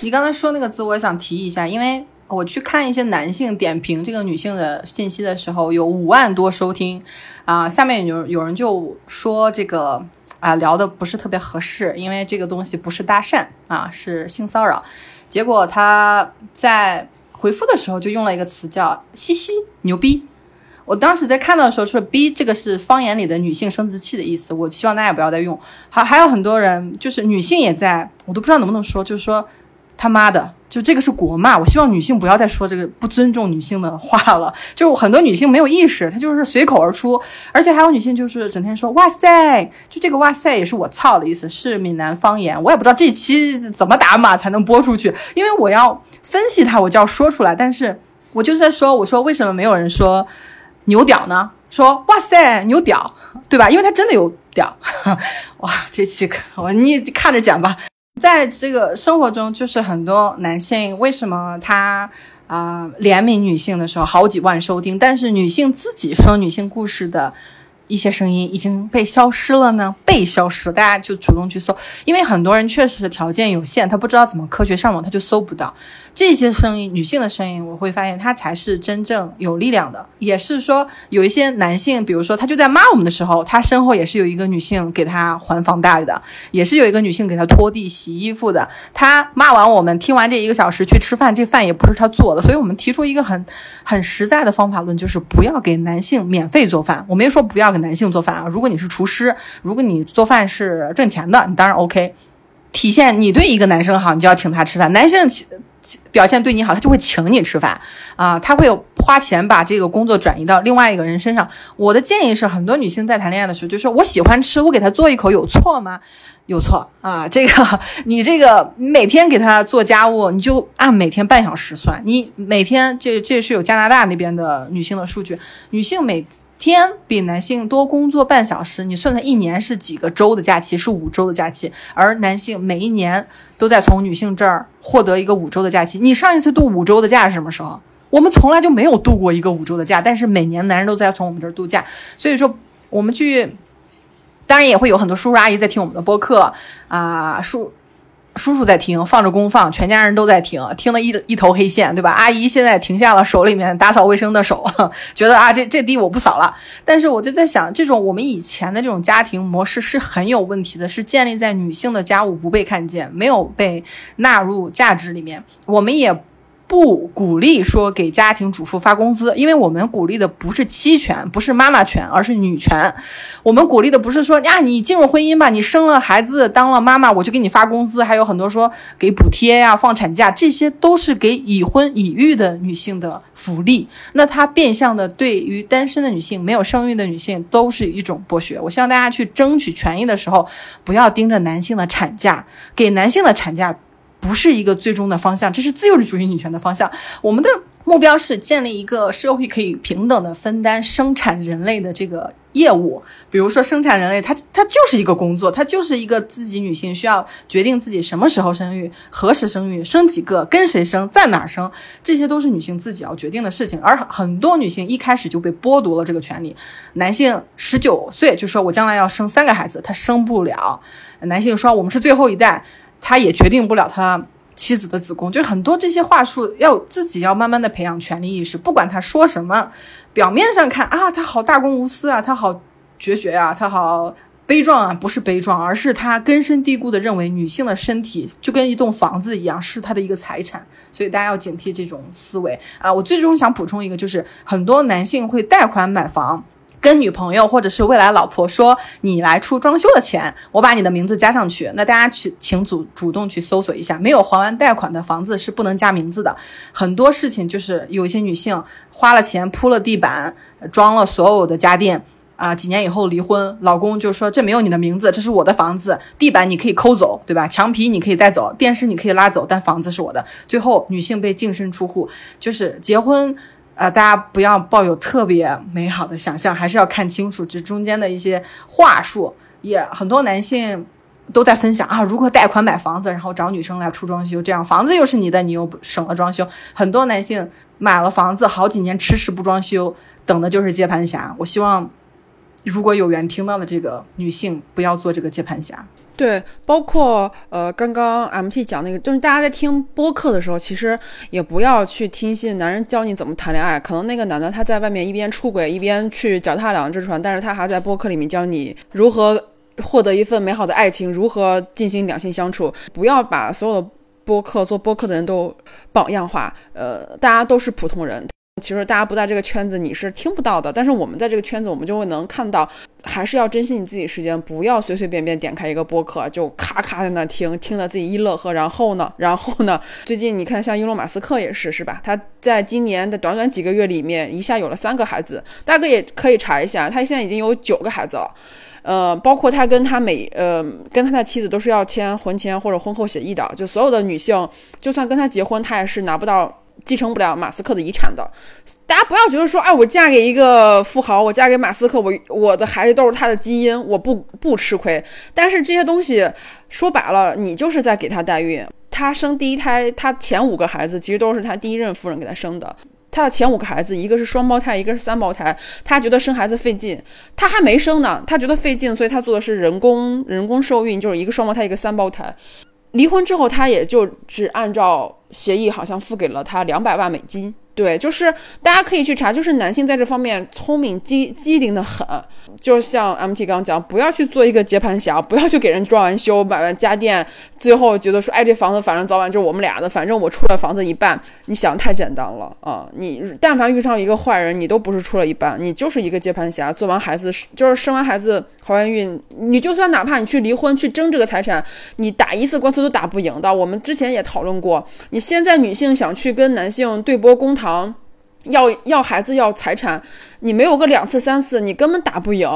你刚才说那个字，我也想提一下，因为。我去看一些男性点评这个女性的信息的时候，有五万多收听，啊，下面有有人就说这个啊聊的不是特别合适，因为这个东西不是搭讪啊，是性骚扰。结果他在回复的时候就用了一个词叫“嘻嘻牛逼”。我当时在看到的时候说“逼”这个是方言里的女性生殖器的意思，我希望大家不要再用。还还有很多人就是女性也在，我都不知道能不能说，就是说。他妈的，就这个是国骂，我希望女性不要再说这个不尊重女性的话了。就很多女性没有意识，她就是随口而出，而且还有女性就是整天说哇塞，就这个哇塞也是我操的意思，是闽南方言。我也不知道这期怎么打码才能播出去，因为我要分析它，我就要说出来。但是我就是在说，我说为什么没有人说牛屌呢？说哇塞牛屌，对吧？因为他真的有屌。哇，这期我你看着讲吧。在这个生活中，就是很多男性为什么他啊怜悯女性的时候好几万收听，但是女性自己说女性故事的。一些声音已经被消失了呢，被消失，大家就主动去搜，因为很多人确实条件有限，他不知道怎么科学上网，他就搜不到这些声音，女性的声音，我会发现她才是真正有力量的。也是说，有一些男性，比如说他就在骂我们的时候，他身后也是有一个女性给他还房贷的，也是有一个女性给他拖地、洗衣服的。他骂完我们，听完这一个小时去吃饭，这饭也不是他做的，所以我们提出一个很很实在的方法论，就是不要给男性免费做饭。我没说不要给。男性做饭啊。如果你是厨师，如果你做饭是挣钱的，你当然 OK。体现你对一个男生好，你就要请他吃饭。男性表现对你好，他就会请你吃饭啊，他会有花钱把这个工作转移到另外一个人身上。我的建议是，很多女性在谈恋爱的时候，就说我喜欢吃，我给他做一口有错吗？有错啊！这个 你这个每天给他做家务，你就按每天半小时算。你每天这这是有加拿大那边的女性的数据，女性每。天比男性多工作半小时，你算算一年是几个周的假期？是五周的假期，而男性每一年都在从女性这儿获得一个五周的假期。你上一次度五周的假是什么时候？我们从来就没有度过一个五周的假，但是每年男人都在从我们这儿度假。所以说，我们去，当然也会有很多叔叔阿姨在听我们的播客啊，叔。叔叔在听，放着公放，全家人都在听，听得一一头黑线，对吧？阿姨现在停下了手里面打扫卫生的手，觉得啊，这这地我不扫了。但是我就在想，这种我们以前的这种家庭模式是很有问题的，是建立在女性的家务不被看见，没有被纳入价值里面。我们也。不鼓励说给家庭主妇发工资，因为我们鼓励的不是妻权，不是妈妈权，而是女权。我们鼓励的不是说呀，你进入婚姻吧，你生了孩子，当了妈妈，我就给你发工资。还有很多说给补贴呀、放产假，这些都是给已婚已育的女性的福利。那它变相的对于单身的女性、没有生育的女性都是一种剥削。我希望大家去争取权益的时候，不要盯着男性的产假，给男性的产假。不是一个最终的方向，这是自由的主义女权的方向。我们的目标是建立一个社会可以平等的分担生产人类的这个业务。比如说，生产人类，它它就是一个工作，它就是一个自己女性需要决定自己什么时候生育、何时生育、生几个、跟谁生、在哪儿生，这些都是女性自己要决定的事情。而很多女性一开始就被剥夺了这个权利。男性十九岁就说我将来要生三个孩子，他生不了。男性说我们是最后一代。他也决定不了他妻子的子宫，就很多这些话术要自己要慢慢的培养权利意识。不管他说什么，表面上看啊，他好大公无私啊，他好决绝啊，他好悲壮啊，不是悲壮，而是他根深蒂固的认为女性的身体就跟一栋房子一样，是他的一个财产。所以大家要警惕这种思维啊！我最终想补充一个，就是很多男性会贷款买房。跟女朋友或者是未来老婆说，你来出装修的钱，我把你的名字加上去。那大家去，请主主动去搜索一下，没有还完贷款的房子是不能加名字的。很多事情就是有一些女性花了钱铺了地板，装了所有的家电啊，几年以后离婚，老公就说这没有你的名字，这是我的房子，地板你可以抠走，对吧？墙皮你可以带走，电视你可以拉走，但房子是我的。最后女性被净身出户，就是结婚。呃，大家不要抱有特别美好的想象，还是要看清楚这中间的一些话术。也很多男性都在分享啊，如何贷款买房子，然后找女生来出装修，这样房子又是你的，你又省了装修。很多男性买了房子好几年迟迟不装修，等的就是接盘侠。我希望如果有缘听到的这个女性，不要做这个接盘侠。对，包括呃，刚刚 M T 讲那个，就是大家在听播客的时候，其实也不要去听信男人教你怎么谈恋爱。可能那个男的他在外面一边出轨，一边去脚踏两只船，但是他还在播客里面教你如何获得一份美好的爱情，如何进行两性相处。不要把所有的播客做播客的人都榜样化。呃，大家都是普通人。其实大家不在这个圈子，你是听不到的。但是我们在这个圈子，我们就会能看到，还是要珍惜你自己时间，不要随随便便点开一个播客就咔咔在那听，听得自己一乐呵。然后呢，然后呢，最近你看，像伊隆马斯克也是，是吧？他在今年的短短几个月里面，一下有了三个孩子。大哥也可以查一下，他现在已经有九个孩子了。呃，包括他跟他每呃跟他的妻子都是要签婚前或者婚后协议的。就所有的女性，就算跟他结婚，他也是拿不到。继承不了马斯克的遗产的，大家不要觉得说，哎，我嫁给一个富豪，我嫁给马斯克，我我的孩子都是他的基因，我不不吃亏。但是这些东西说白了，你就是在给他代孕。他生第一胎，他前五个孩子其实都是他第一任夫人给他生的。他的前五个孩子，一个是双胞胎，一个是三胞胎。他觉得生孩子费劲，他还没生呢，他觉得费劲，所以他做的是人工人工受孕，就是一个双胞胎，一个三胞胎。离婚之后，他也就只按照协议，好像付给了他两百万美金，对，就是大家可以去查，就是男性在这方面聪明机机灵的很。就像 MT 刚刚讲，不要去做一个接盘侠，不要去给人装完修、买完家电，最后觉得说，哎，这房子反正早晚就是我们俩的，反正我出了房子一半。你想太简单了啊！你但凡遇上一个坏人，你都不是出了一半，你就是一个接盘侠。做完孩子，就是生完孩子怀完孕，你就算哪怕你去离婚去争这个财产，你打一次官司都打不赢的。我们之前也讨论过，你现在女性想去跟男性对簿公堂。常要要孩子要财产，你没有个两次三次，你根本打不赢。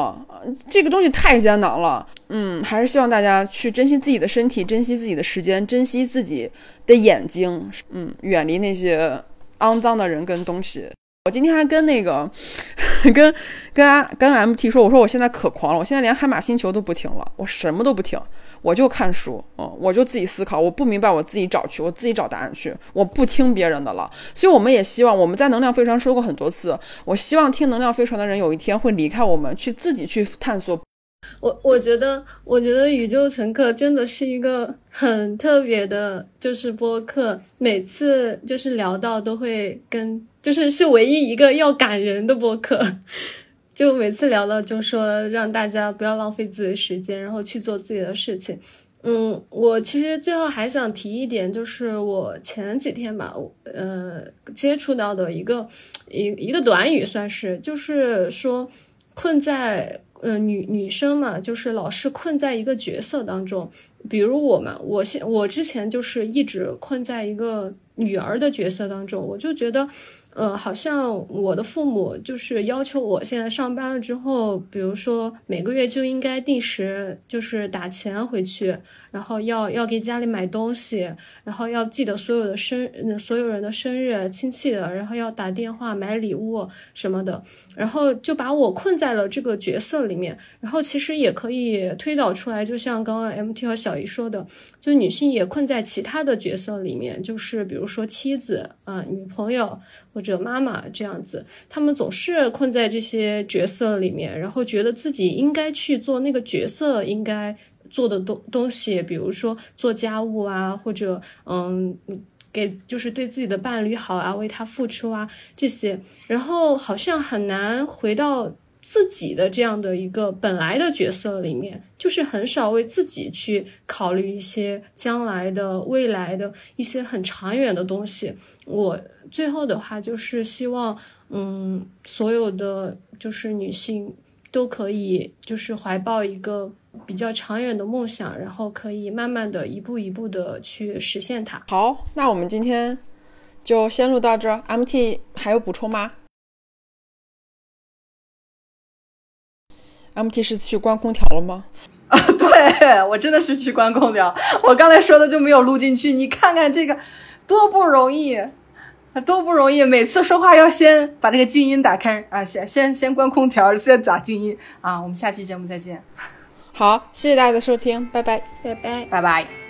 这个东西太艰难了。嗯，还是希望大家去珍惜自己的身体，珍惜自己的时间，珍惜自己的眼睛。嗯，远离那些肮脏的人跟东西。我今天还跟那个，跟跟跟 MT 说，我说我现在可狂了，我现在连海马星球都不听了，我什么都不听。我就看书，嗯，我就自己思考，我不明白，我自己找去，我自己找答案去，我不听别人的了。所以我们也希望我们在能量飞船说过很多次，我希望听能量飞船的人有一天会离开我们，去自己去探索。我我觉得，我觉得宇宙乘客真的是一个很特别的，就是播客，每次就是聊到都会跟，就是是唯一一个要感人的播客。就每次聊到就说让大家不要浪费自己的时间，然后去做自己的事情。嗯，我其实最后还想提一点，就是我前几天吧，呃，接触到的一个一一个短语，算是就是说困在呃女女生嘛，就是老是困在一个角色当中。比如我嘛，我现我之前就是一直困在一个女儿的角色当中，我就觉得。呃，好像我的父母就是要求我现在上班了之后，比如说每个月就应该定时就是打钱回去。然后要要给家里买东西，然后要记得所有的生所有人的生日、亲戚的，然后要打电话买礼物什么的，然后就把我困在了这个角色里面。然后其实也可以推导出来，就像刚刚 MT 和小姨说的，就女性也困在其他的角色里面，就是比如说妻子啊、女朋友或者妈妈这样子，她们总是困在这些角色里面，然后觉得自己应该去做那个角色应该。做的东东西，比如说做家务啊，或者嗯，给就是对自己的伴侣好啊，为他付出啊这些，然后好像很难回到自己的这样的一个本来的角色里面，就是很少为自己去考虑一些将来的未来的一些很长远的东西。我最后的话就是希望，嗯，所有的就是女性都可以就是怀抱一个。比较长远的梦想，然后可以慢慢的一步一步的去实现它。好，那我们今天就先录到这。MT 还有补充吗？MT 是去关空调了吗？啊，对我真的是去关空调。我刚才说的就没有录进去。你看看这个多不容易，多不容易。每次说话要先把这个静音打开啊，先先先关空调，先打静音啊。我们下期节目再见。好，谢谢大家的收听，拜拜，拜拜，拜拜。